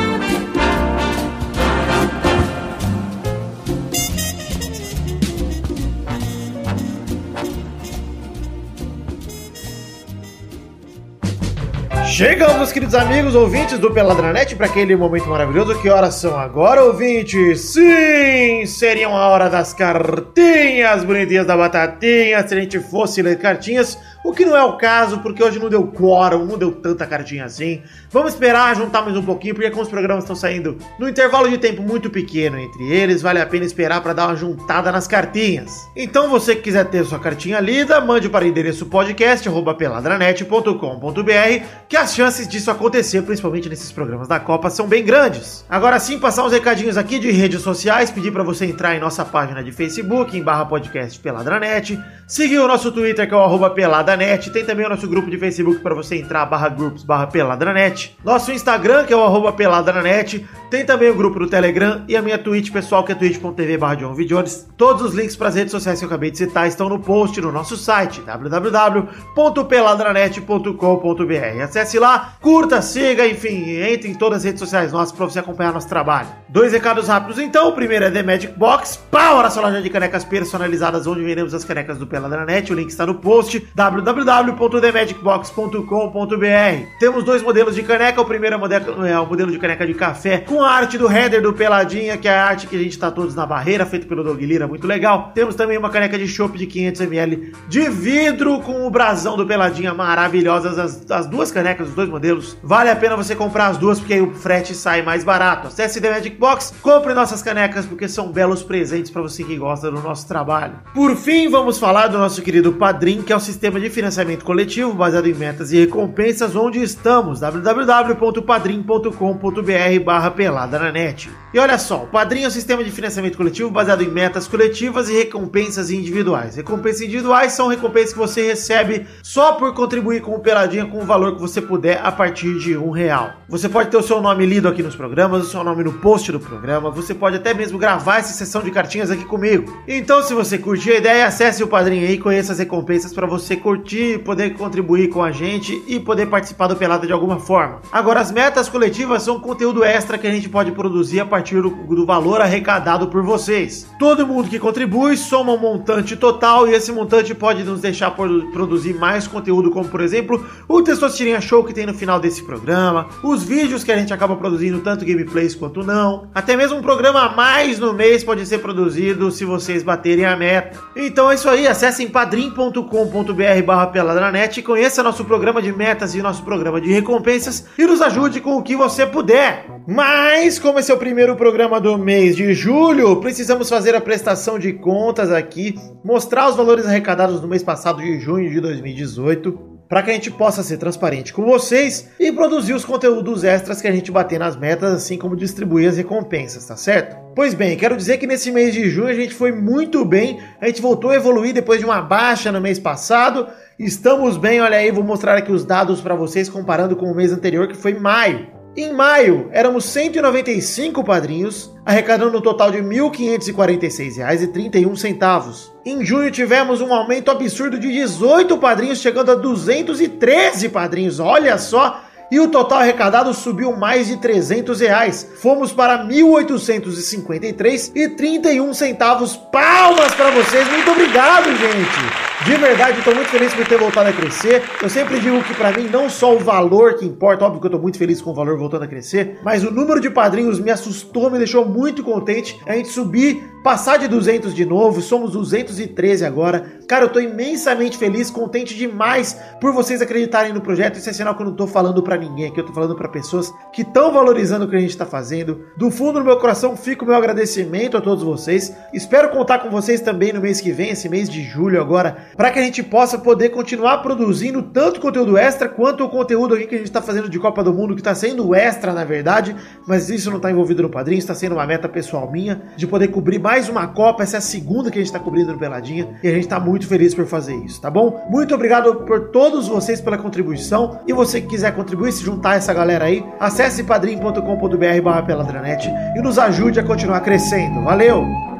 [SPEAKER 5] Chegamos, queridos amigos, ouvintes do Peladranet, para aquele momento maravilhoso. Que horas são agora, ouvintes? Sim, seriam a hora das cartinhas bonitinhas da batatinha, se a gente fosse ler cartinhas, o que não é o caso, porque hoje não deu quórum, não deu tanta cartinha assim. Vamos esperar juntar mais um pouquinho, porque como os programas estão saindo no intervalo de tempo muito pequeno entre eles, vale a pena esperar para dar uma juntada nas cartinhas. Então, você que quiser ter sua cartinha lida, mande para o endereço podcast arroba peladranet.com.br, que as chances disso acontecer, principalmente nesses programas da Copa, são bem grandes. Agora sim, passar uns recadinhos aqui de redes sociais, pedir para você entrar em nossa página de Facebook, em barra podcast Peladranet, seguir o nosso Twitter, que é o arroba peladanet, tem também o nosso grupo de Facebook para você entrar, barra groups, barra peladranet, nosso Instagram, que é o arroba peladranet, tem também o grupo do Telegram e a minha Twitch pessoal, que é twitch.tv barra. Todos os links para as redes sociais que eu acabei de citar estão no post no nosso site, www.peladranet.com.br. Acesse lá, curta, siga, enfim, entre em todas as redes sociais nossas para você acompanhar nosso trabalho. Dois recados rápidos então, o primeiro é The Magic Box, pau, nossa loja de canecas personalizadas, onde vendemos as canecas do Peladranet, o link está no post, www.themagicbox.com.br. Temos dois modelos de caneca. O primeiro é o modelo, é o modelo de caneca de café com a arte do header do Peladinha, que é a arte que a gente tá todos na barreira, feito pelo Doug Lira, muito legal. Temos também uma caneca de chopp de 500ml de vidro com o brasão do Peladinha maravilhosas. As, as duas canecas, os dois modelos. Vale a pena você comprar as duas, porque aí o frete sai mais barato. Acesse The Magic Box, compre nossas canecas, porque são belos presentes para você que gosta do nosso trabalho. Por fim, vamos falar do nosso querido Padrim, que é um sistema de financiamento coletivo baseado em metas e recompensas, onde estamos, www.padrim.com.br barra pelada na net. E olha só, o Padrim é um sistema de financiamento coletivo baseado em metas coletivas e recompensas individuais. Recompensas individuais são recompensas que você recebe só por contribuir com o Peladinha com o valor que você puder a partir de um real. Você pode ter o seu nome lido aqui nos programas, o seu nome no post do programa, você pode até mesmo gravar essa sessão de cartinhas aqui comigo. Então, se você curtir a ideia, acesse o Padrinho aí e conheça as recompensas para você curtir, poder contribuir com a gente e poder participar do Pelada de alguma forma. Agora, as metas coletivas são conteúdo extra que a gente pode produzir a partir do, do valor arrecadado por vocês. Todo mundo que contribui soma um montante total e esse montante pode nos deixar produzir mais conteúdo, como por exemplo o Testosterinha Show que tem no final desse programa, os vídeos que a gente acaba produzindo, tanto gameplays quanto não, até mesmo um programa a mais no mês pode ser produzido se vocês baterem a meta. Então é isso aí, acessem padrim.com.br barra peladranet conheça nosso programa de metas e nosso programa de recompensas e nos ajude com o que você puder. Mas, como esse é o primeiro programa do mês de julho, precisamos fazer a prestação de contas aqui, mostrar os valores arrecadados no mês passado de junho de 2018 para que a gente possa ser transparente com vocês e produzir os conteúdos extras que a gente bater nas metas, assim como distribuir as recompensas, tá certo? Pois bem, quero dizer que nesse mês de junho a gente foi muito bem, a gente voltou a evoluir depois de uma baixa no mês passado. Estamos bem, olha aí, vou mostrar aqui os dados para vocês comparando com o mês anterior, que foi maio. Em maio, éramos 195 padrinhos, arrecadando um total de R$ 1.546,31. Em junho, tivemos um aumento absurdo de 18 padrinhos, chegando a 213 padrinhos. Olha só! E o total arrecadado subiu mais de 300 reais. Fomos para 1.853 e 31 centavos. Palmas para vocês. Muito obrigado, gente. De verdade, estou muito feliz por ter voltado a crescer. Eu sempre digo que para mim não só o valor que importa, óbvio que eu tô muito feliz com o valor voltando a crescer, mas o número de padrinhos me assustou, me deixou muito contente. A gente subir, passar de 200 de novo, somos 213 agora. Cara, eu tô imensamente feliz, contente demais por vocês acreditarem no projeto. Isso é sinal que eu não tô falando para ninguém aqui, eu tô falando para pessoas que estão valorizando o que a gente tá fazendo. Do fundo do meu coração fica o meu agradecimento a todos vocês. Espero contar com vocês também no mês que vem, esse mês de julho agora, para que a gente possa poder continuar produzindo tanto conteúdo extra quanto o conteúdo aqui que a gente tá fazendo de Copa do Mundo, que tá sendo extra na verdade, mas isso não tá envolvido no padrinho, está sendo uma meta pessoal minha de poder cobrir mais uma Copa. Essa é a segunda que a gente tá cobrindo no Peladinha e a gente tá muito feliz por fazer isso, tá bom? Muito obrigado por todos vocês pela contribuição e você que quiser contribuir, se juntar a essa galera aí, acesse padrim.com.br barra peladranet e nos ajude a continuar crescendo. Valeu!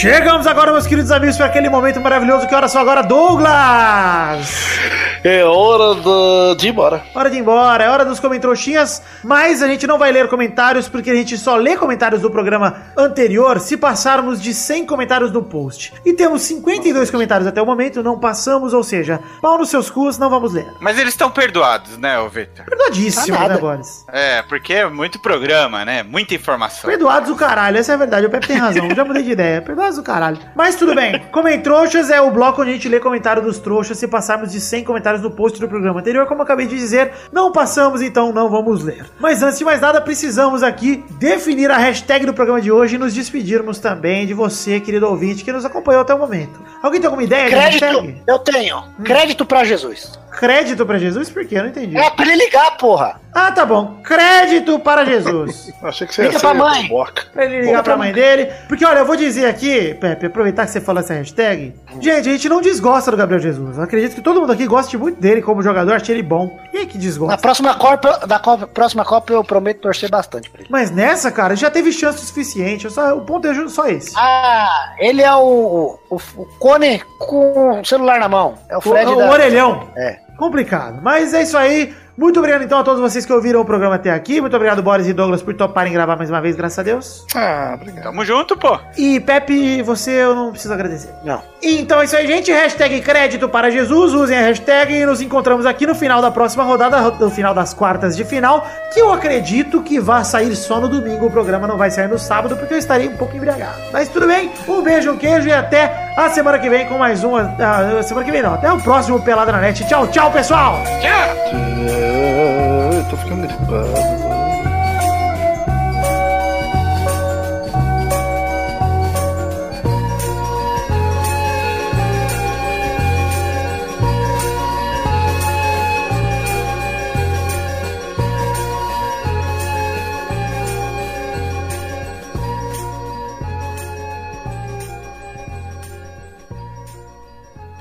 [SPEAKER 5] Chegamos agora, meus queridos amigos, para aquele momento maravilhoso. Que hora só agora, Douglas?
[SPEAKER 1] É hora da- de ir embora.
[SPEAKER 5] Hora de ir embora, é hora dos comentroxinhas, mas a gente não vai ler comentários porque a gente só lê comentários do programa anterior se passarmos de 100 comentários no post. E temos 52 comentários até o momento, não passamos, ou seja, pau nos seus cus, não vamos ler.
[SPEAKER 4] Mas eles estão perdoados, né, ô Vitor?
[SPEAKER 5] Perdoadíssimo,
[SPEAKER 3] Tá
[SPEAKER 5] né, Boris?
[SPEAKER 4] É, porque é muito programa, né? Muita informação.
[SPEAKER 5] Perdoados o caralho, essa é a verdade. O Pepe tem razão, já mudei de ideia. Perdoados o caralho. Mas tudo bem. [LAUGHS] Comentroxas é o bloco onde a gente lê comentário dos trouxas se passarmos de 100 comentários no post do programa anterior. Como eu acabei de dizer, não passamos, então não vamos ler. Mas antes de mais nada, precisamos aqui definir a hashtag do programa de hoje e nos despedirmos também de você, querido ouvinte, que nos acompanhou até o momento. Alguém tem alguma ideia de
[SPEAKER 3] Crédito, eu tenho. Crédito pra Jesus.
[SPEAKER 5] Crédito pra Jesus? Por quê? Eu não entendi.
[SPEAKER 3] É pra ele ligar, porra.
[SPEAKER 5] Ah, tá bom. Crédito para Jesus. [LAUGHS]
[SPEAKER 1] Achei que você
[SPEAKER 3] Liga
[SPEAKER 1] ia
[SPEAKER 3] pra
[SPEAKER 1] ser
[SPEAKER 3] mãe.
[SPEAKER 1] boca.
[SPEAKER 5] Pra ele ligar pra mãe dele. Porque, olha, eu vou dizer aqui, Pepe, aproveitar que você falou essa hashtag. Gente, a gente não desgosta do Gabriel Jesus. Eu acredito que todo mundo aqui goste muito dele como jogador, achei ele bom. E aí que
[SPEAKER 3] Na
[SPEAKER 5] desgosta?
[SPEAKER 3] próxima Copa, da Copa, próxima Copa eu prometo torcer bastante pra ele.
[SPEAKER 5] Mas nessa, cara, já teve chance o suficiente. Eu só, o ponto é só esse.
[SPEAKER 3] Ah, ele é o, o, o Cone com o celular na mão. É o
[SPEAKER 5] O,
[SPEAKER 3] Fred
[SPEAKER 5] o
[SPEAKER 3] da...
[SPEAKER 5] orelhão.
[SPEAKER 3] É.
[SPEAKER 5] complicado. Mas é isso aí. Muito obrigado então a todos vocês que ouviram o programa até aqui. Muito obrigado, Boris e Douglas, por toparem gravar mais uma vez, graças a Deus.
[SPEAKER 2] Ah, obrigado.
[SPEAKER 4] Tamo junto, pô.
[SPEAKER 5] E Pepe, você eu não preciso agradecer.
[SPEAKER 3] Não.
[SPEAKER 5] Então é isso aí, gente. Hashtag crédito para Jesus. Usem a hashtag e nos encontramos aqui no final da próxima rodada, no final das quartas de final, que eu acredito que vai sair só no domingo. O programa não vai sair no sábado, porque eu estarei um pouco embriagado. Mas tudo bem. Um beijo, um queijo e até a semana que vem com mais uma. ah, semana que vem não, até o próximo Pelada na Net. Tchau, tchau, pessoal!
[SPEAKER 2] É, Eu tô ficando gripado.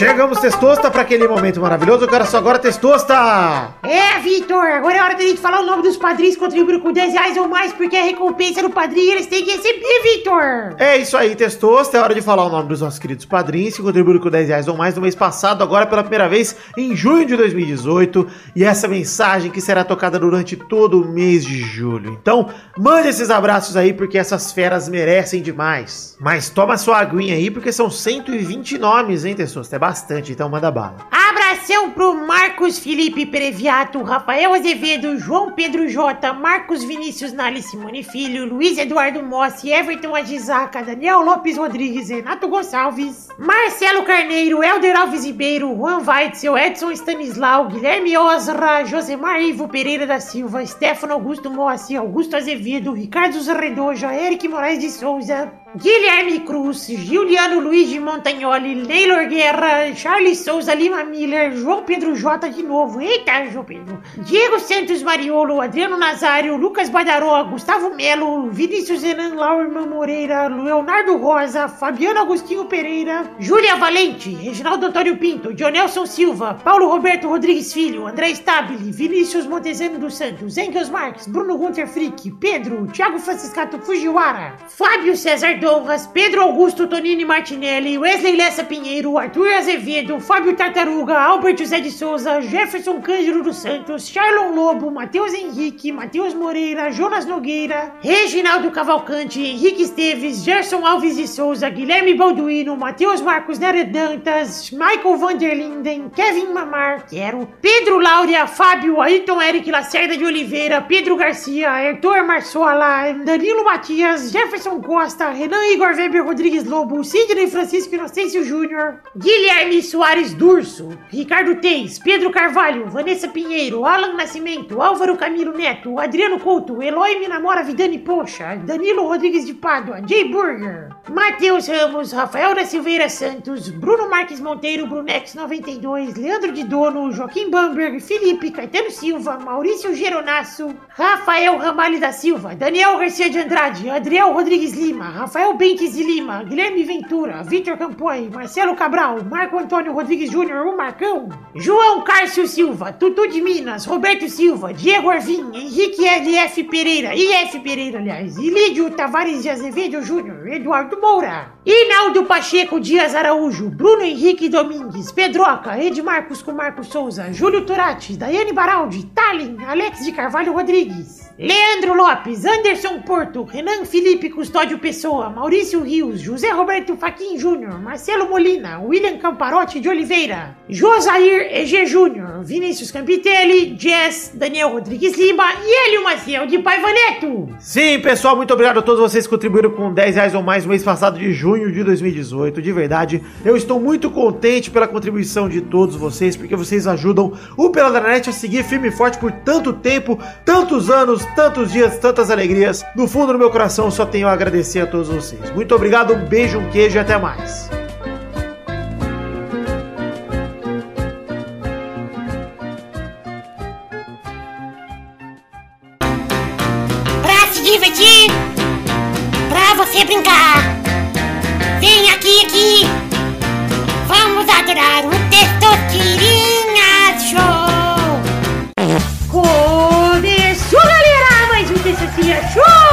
[SPEAKER 5] Chegamos, Testosta, para aquele momento maravilhoso. Eu quero só agora, Testosta!
[SPEAKER 8] É, Vitor, agora é hora da gente falar o nome dos padrinhos que contribuíram com 10 reais ou mais, porque a recompensa do padrinho eles têm que receber, Vitor!
[SPEAKER 5] É isso aí, Testosta. É hora de falar o nome dos nossos queridos padrinhos que contribuíram com 10 reais ou mais no mês passado, agora pela primeira vez em junho de 2018. E essa mensagem que será tocada durante todo o mês de julho. Então, mande esses abraços aí, porque essas feras merecem demais. Mas toma sua aguinha aí, porque são 120 nomes, hein, Testosta? É bastante, então manda bala.
[SPEAKER 8] Abração pro Marcos Felipe Previato, Rafael Azevedo, João Pedro J, Marcos Vinícius Nali Simone Filho, Luiz Eduardo Mossi, Everton Agisaca, Daniel Lopes Rodrigues, Renato Gonçalves, Marcelo Carneiro, Helder Alves Ribeiro, Juan Weitzel, Edson Stanislau, Guilherme Osra, Josemar Ivo Pereira da Silva, Stefano Augusto Mossi, Augusto Azevedo, Ricardo Zarredoja, Eric Moraes de Souza, Guilherme Cruz, Giuliano Luiz de Montagnoli, Neylor Guerra, Charles Souza Lima Miller, João Pedro J de novo, eita João Pedro, Diego Santos Mariolo, Adriano Nazário, Lucas Badaró, Gustavo Melo, Vinícius Renan Laurman Moreira, Leonardo Rosa, Fabiano Agostinho Pereira, Júlia Valente, Reginaldo Antônio Pinto, Dionelson Silva, Paulo Roberto Rodrigues Filho, André Stabile, Vinícius Montezano dos Santos, Engels Marques, Bruno Gunter Frick, Pedro, Thiago Franciscato Fujiwara, Fábio César Donras, Pedro Augusto Tonini Martinelli, Wesley Lessa Pinheiro, Arthur Azevedo, Fábio Tartaruga, Albert José de Souza, Jefferson Cândido dos Santos, Charlon Lobo, Matheus Henrique, Matheus Moreira, Jonas Nogueira, Reginaldo Cavalcante, Henrique Esteves, Gerson Alves de Souza, Guilherme Balduino, Matheus Marcos Neredantas, Michael Vanderlinden, Kevin Mamar, quero, Pedro Laura, Fábio, Ayrton Eric Lacerda de Oliveira, Pedro Garcia, Arthur Marçola, Danilo Matias, Jefferson Costa, Renan Igor Weber Rodrigues Lobo, Sidney Francisco Inocêncio Júnior, Guilherme Soares Durso, Ricardo Teis, Pedro Carvalho, Vanessa Pinheiro, Alan Nascimento, Álvaro Camilo Neto, Adriano Couto, Eloy Minamora Vidani Poxa, Danilo Rodrigues de Pádua, Jay Burger, Matheus Ramos, Rafael da Silveira Santos, Bruno Marques Monteiro, Brunex 92, Leandro de Dono, Joaquim Bamberg, Felipe Caetano Silva, Maurício Geronasso, Rafael Ramalho da Silva, Daniel Garcia de Andrade, Adriel Rodrigues Lima, Rafael Bentes de Lima, Guilherme Ventura, Vitor Campoy, Marcelo Cabral, Marco Antônio Rodrigues Júnior, o Marcão, João Cárcio Silva, Tutu de Minas, Roberto Silva, Diego Arvim, Henrique LF Pereira, IF Pereira, aliás, Ilídio Tavares de Azevedo Júnior, Eduardo Moura, Inaldo Pacheco Dias Araújo, Bruno Henrique Domingues, Pedroca, Edmarcos com Marcos Souza, Júlio Turati, Daiane Baraldi, Talin, Alex de Carvalho Rodrigues, Leandro Lopes, Anderson Porto, Renan Felipe Custódio Pessoa, Maurício Rios, José Roberto Faquin Júnior, Marcelo Molina, William Camparotti de Oliveira, Josair EG Júnior, Vinícius Campitelli, Jess, Daniel Rodrigues Lima e Hélio Maciel de Paiva Neto.
[SPEAKER 5] Sim, pessoal, muito obrigado a todos vocês que contribuíram com 10 reais ou mais no mês passado de junho de 2018. De verdade, eu estou muito contente pela contribuição de todos vocês, porque vocês ajudam o Peladranet a seguir firme e forte por tanto tempo, tantos anos, tantos dias, tantas alegrias. No fundo do meu coração, só tenho a agradecer a todos vocês. Muito obrigado, um beijo, um queijo e até mais.
[SPEAKER 8] Pra se divertir, pra você brincar. Vem aqui, aqui. Vamos adorar o Testosterinha Começou, galera, mais um Testosterinha Show,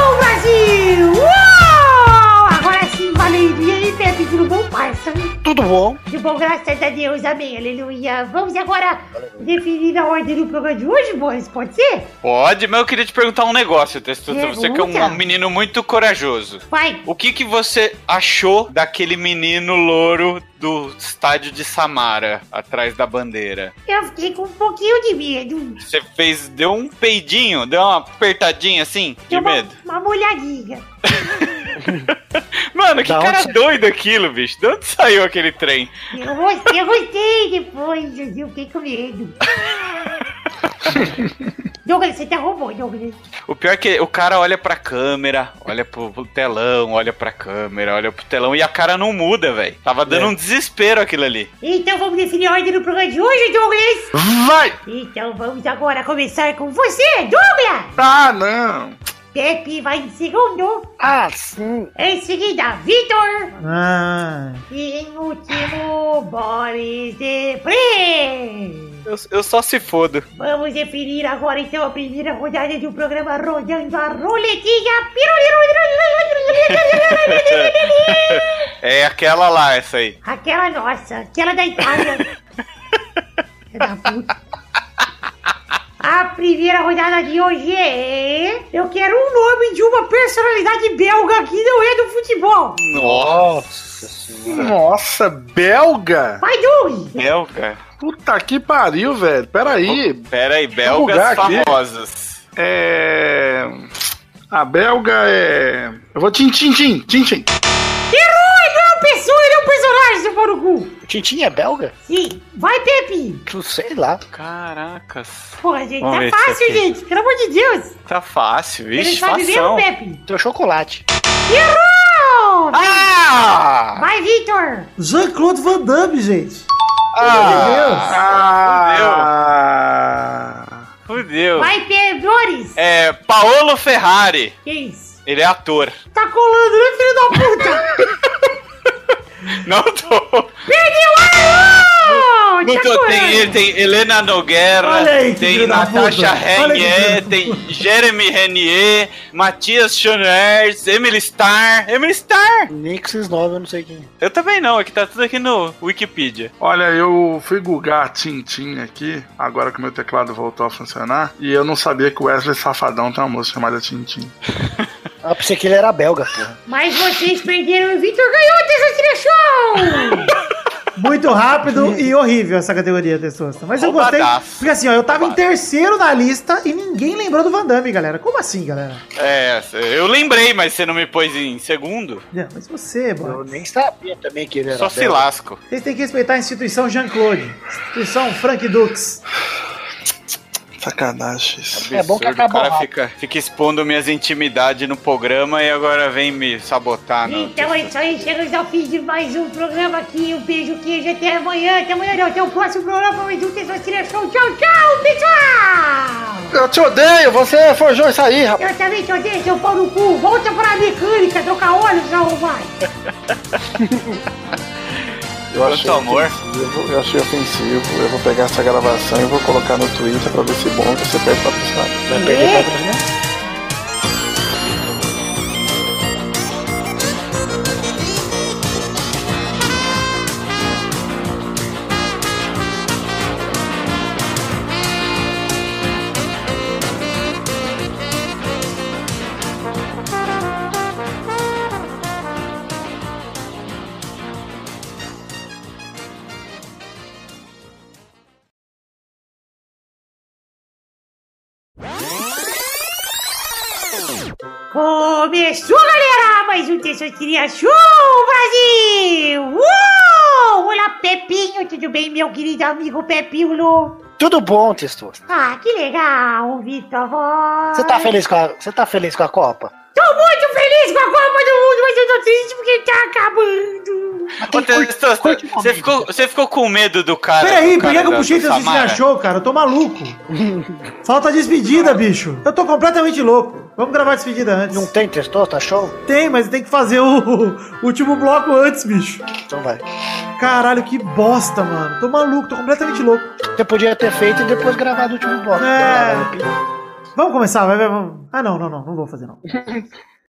[SPEAKER 8] bom, graças a Deus, amém, aleluia. Vamos agora definir a ordem do programa de hoje, Boris, pode ser?
[SPEAKER 4] Pode, mas eu queria te perguntar um negócio, Testosta. Você que é um, um menino muito corajoso.
[SPEAKER 8] Vai.
[SPEAKER 4] O que, que você achou daquele menino louro do estádio de Samara, atrás da bandeira?
[SPEAKER 8] Eu fiquei com um pouquinho de medo.
[SPEAKER 4] Você fez, deu um peidinho, deu uma apertadinha assim, de
[SPEAKER 8] Deu uma,
[SPEAKER 4] medo?
[SPEAKER 8] uma molhadinha. [LAUGHS]
[SPEAKER 4] Mano, que
[SPEAKER 3] Da
[SPEAKER 4] cara
[SPEAKER 3] onde-
[SPEAKER 4] doido aquilo, bicho. De onde saiu aquele trem?
[SPEAKER 8] Eu gostei, eu gostei depois, eu fiquei com medo. [LAUGHS] Douglas, você tá roubou, Douglas.
[SPEAKER 4] O pior é que o cara olha pra câmera, olha pro, pro telão, olha pra câmera, olha pro telão e a cara não muda, velho. Tava dando um desespero aquilo ali.
[SPEAKER 8] Então vamos definir a ordem do programa de hoje, Douglas?
[SPEAKER 2] Vai!
[SPEAKER 8] Então vamos agora começar com você, Douglas!
[SPEAKER 2] Ah, não!
[SPEAKER 8] Pepe vai em segundo.
[SPEAKER 3] Ah, sim.
[SPEAKER 8] Em seguida, Vitor.
[SPEAKER 5] Ah,
[SPEAKER 8] E em último, Boris de Pre.
[SPEAKER 4] Eu, eu só se fodo.
[SPEAKER 8] Vamos definir agora então a primeira rodada do programa rodando a roletinha. [LAUGHS]
[SPEAKER 4] É aquela lá, essa aí.
[SPEAKER 8] Aquela nossa, aquela da Itália. [LAUGHS] Da puta. A primeira rodada de hoje é. Eu quero um nome de uma personalidade belga que não é do futebol.
[SPEAKER 4] Nossa
[SPEAKER 2] Nossa, belga?
[SPEAKER 8] Vai, Doug!
[SPEAKER 4] Belga?
[SPEAKER 2] Puta que pariu, velho. Peraí.
[SPEAKER 4] Pera aí,
[SPEAKER 2] lugar
[SPEAKER 4] belgas
[SPEAKER 2] aqui.
[SPEAKER 4] famosas.
[SPEAKER 2] É. A belga é. Eu vou tim, tim,
[SPEAKER 3] Tintin é belga?
[SPEAKER 8] Sim, vai, Pepe!
[SPEAKER 3] Sei lá.
[SPEAKER 4] Caracas.
[SPEAKER 8] Porra, gente,
[SPEAKER 4] Vamos
[SPEAKER 8] tá fácil,
[SPEAKER 4] aqui.
[SPEAKER 8] gente, pelo amor de Deus!
[SPEAKER 4] Tá fácil,
[SPEAKER 8] Ele
[SPEAKER 4] vixe,
[SPEAKER 8] sabe mesmo. Pepe?
[SPEAKER 3] Teu chocolate.
[SPEAKER 8] Errou!
[SPEAKER 4] Ah!
[SPEAKER 8] Vai, Victor!
[SPEAKER 5] Jean-Claude Van Damme, gente.
[SPEAKER 2] Ah!
[SPEAKER 4] Fudeu.
[SPEAKER 8] Vai, Pedores!
[SPEAKER 4] É, Paolo Ferrari.
[SPEAKER 8] Que isso?
[SPEAKER 4] Ele é ator.
[SPEAKER 8] Tá colando, né, filho da puta? [LAUGHS] [LAUGHS]
[SPEAKER 4] Não tô.
[SPEAKER 8] Perdeu! Errou!
[SPEAKER 4] Não tô. Tem ele, tem Helena Nogueira,
[SPEAKER 5] aí,
[SPEAKER 4] tem Natasha Renier, tem Jeremy Renier, Matias Schoeners, Emily Starr. Emily Starr!
[SPEAKER 3] Nixis 9, eu não sei quem.
[SPEAKER 4] Eu também não, aqui tá tudo aqui no Wikipedia.
[SPEAKER 2] Olha, eu fui googar Tintin aqui, agora que meu teclado voltou a funcionar, e eu não sabia que o Wesley Safadão tem uma música chamada Tintin. [LAUGHS]
[SPEAKER 3] Ah, pensei que ele era belga, porra.
[SPEAKER 8] Mas vocês perderam e o Victor ganhou dessa show! [LAUGHS]
[SPEAKER 5] Muito rápido e horrível essa categoria, Testosta. Mas eu gostei. Porque assim, ó, eu tava em terceiro na lista e ninguém lembrou do Van Damme, galera. Como assim, galera?
[SPEAKER 4] É, eu lembrei, mas você não me pôs em segundo?
[SPEAKER 5] É, mas você,
[SPEAKER 3] Eu
[SPEAKER 5] bro.
[SPEAKER 3] nem sabia também que ele era
[SPEAKER 4] Só se lasco.
[SPEAKER 5] Vocês têm que respeitar a instituição Jean-Claude. Instituição Frank Dux.
[SPEAKER 2] Sacanagem. isso.
[SPEAKER 3] É bom que
[SPEAKER 4] Absurdo,
[SPEAKER 3] acabou
[SPEAKER 4] O cara fica, fica expondo minhas intimidades no programa e agora vem me sabotar. No...
[SPEAKER 8] Então é isso aí, chegamos ao fim de mais um programa aqui. Um beijo, queijo, até amanhã. Até amanhã, não, até o próximo programa. Mais um Tesão Trilha Show. Tchau, tchau, pessoal!
[SPEAKER 2] Eu te odeio, você forjou isso aí, rapaz.
[SPEAKER 8] Eu também te odeio, seu pau no cu. Volta pra mecânica, trocar óleo, seu arrombado. [LAUGHS]
[SPEAKER 2] Eu
[SPEAKER 4] Quanto amor.
[SPEAKER 2] ofensivo, eu achei ofensivo. Eu vou pegar essa gravação e vou colocar no Twitter pra ver se bom você perde patrocinado.
[SPEAKER 3] Vai perder patrocinador?
[SPEAKER 8] Começou, galera! Mais um Tessotria Show, Brasil! Uou! Olá, Pepinho, tudo bem, meu querido amigo Pepinho?
[SPEAKER 3] Tudo bom, Testosta.
[SPEAKER 8] Ah, que legal tua voz.
[SPEAKER 3] Você tá feliz com a, você tá feliz com a Copa?
[SPEAKER 8] Tô muito feliz com a Copa do Mundo, mas eu tô triste porque tá acabando.
[SPEAKER 4] Ô, você, ficou, você ficou com medo do cara?
[SPEAKER 5] Peraí, por que eu puxei teu? Trilha Show, cara? Eu tô maluco. Falta despedida, bicho. Eu tô completamente louco. Vamos gravar a despedida antes.
[SPEAKER 3] Não tem Testosta show?
[SPEAKER 5] Tem, mas tem que fazer o, o último bloco antes, bicho.
[SPEAKER 3] Então vai.
[SPEAKER 5] Caralho, que bosta, mano. Tô maluco, tô completamente louco.
[SPEAKER 3] Você podia ter feito e depois gravado o último bloco.
[SPEAKER 5] É. Vamos começar, vai, vai, vamos. Ah, não, não, não, não vou fazer não. [LAUGHS]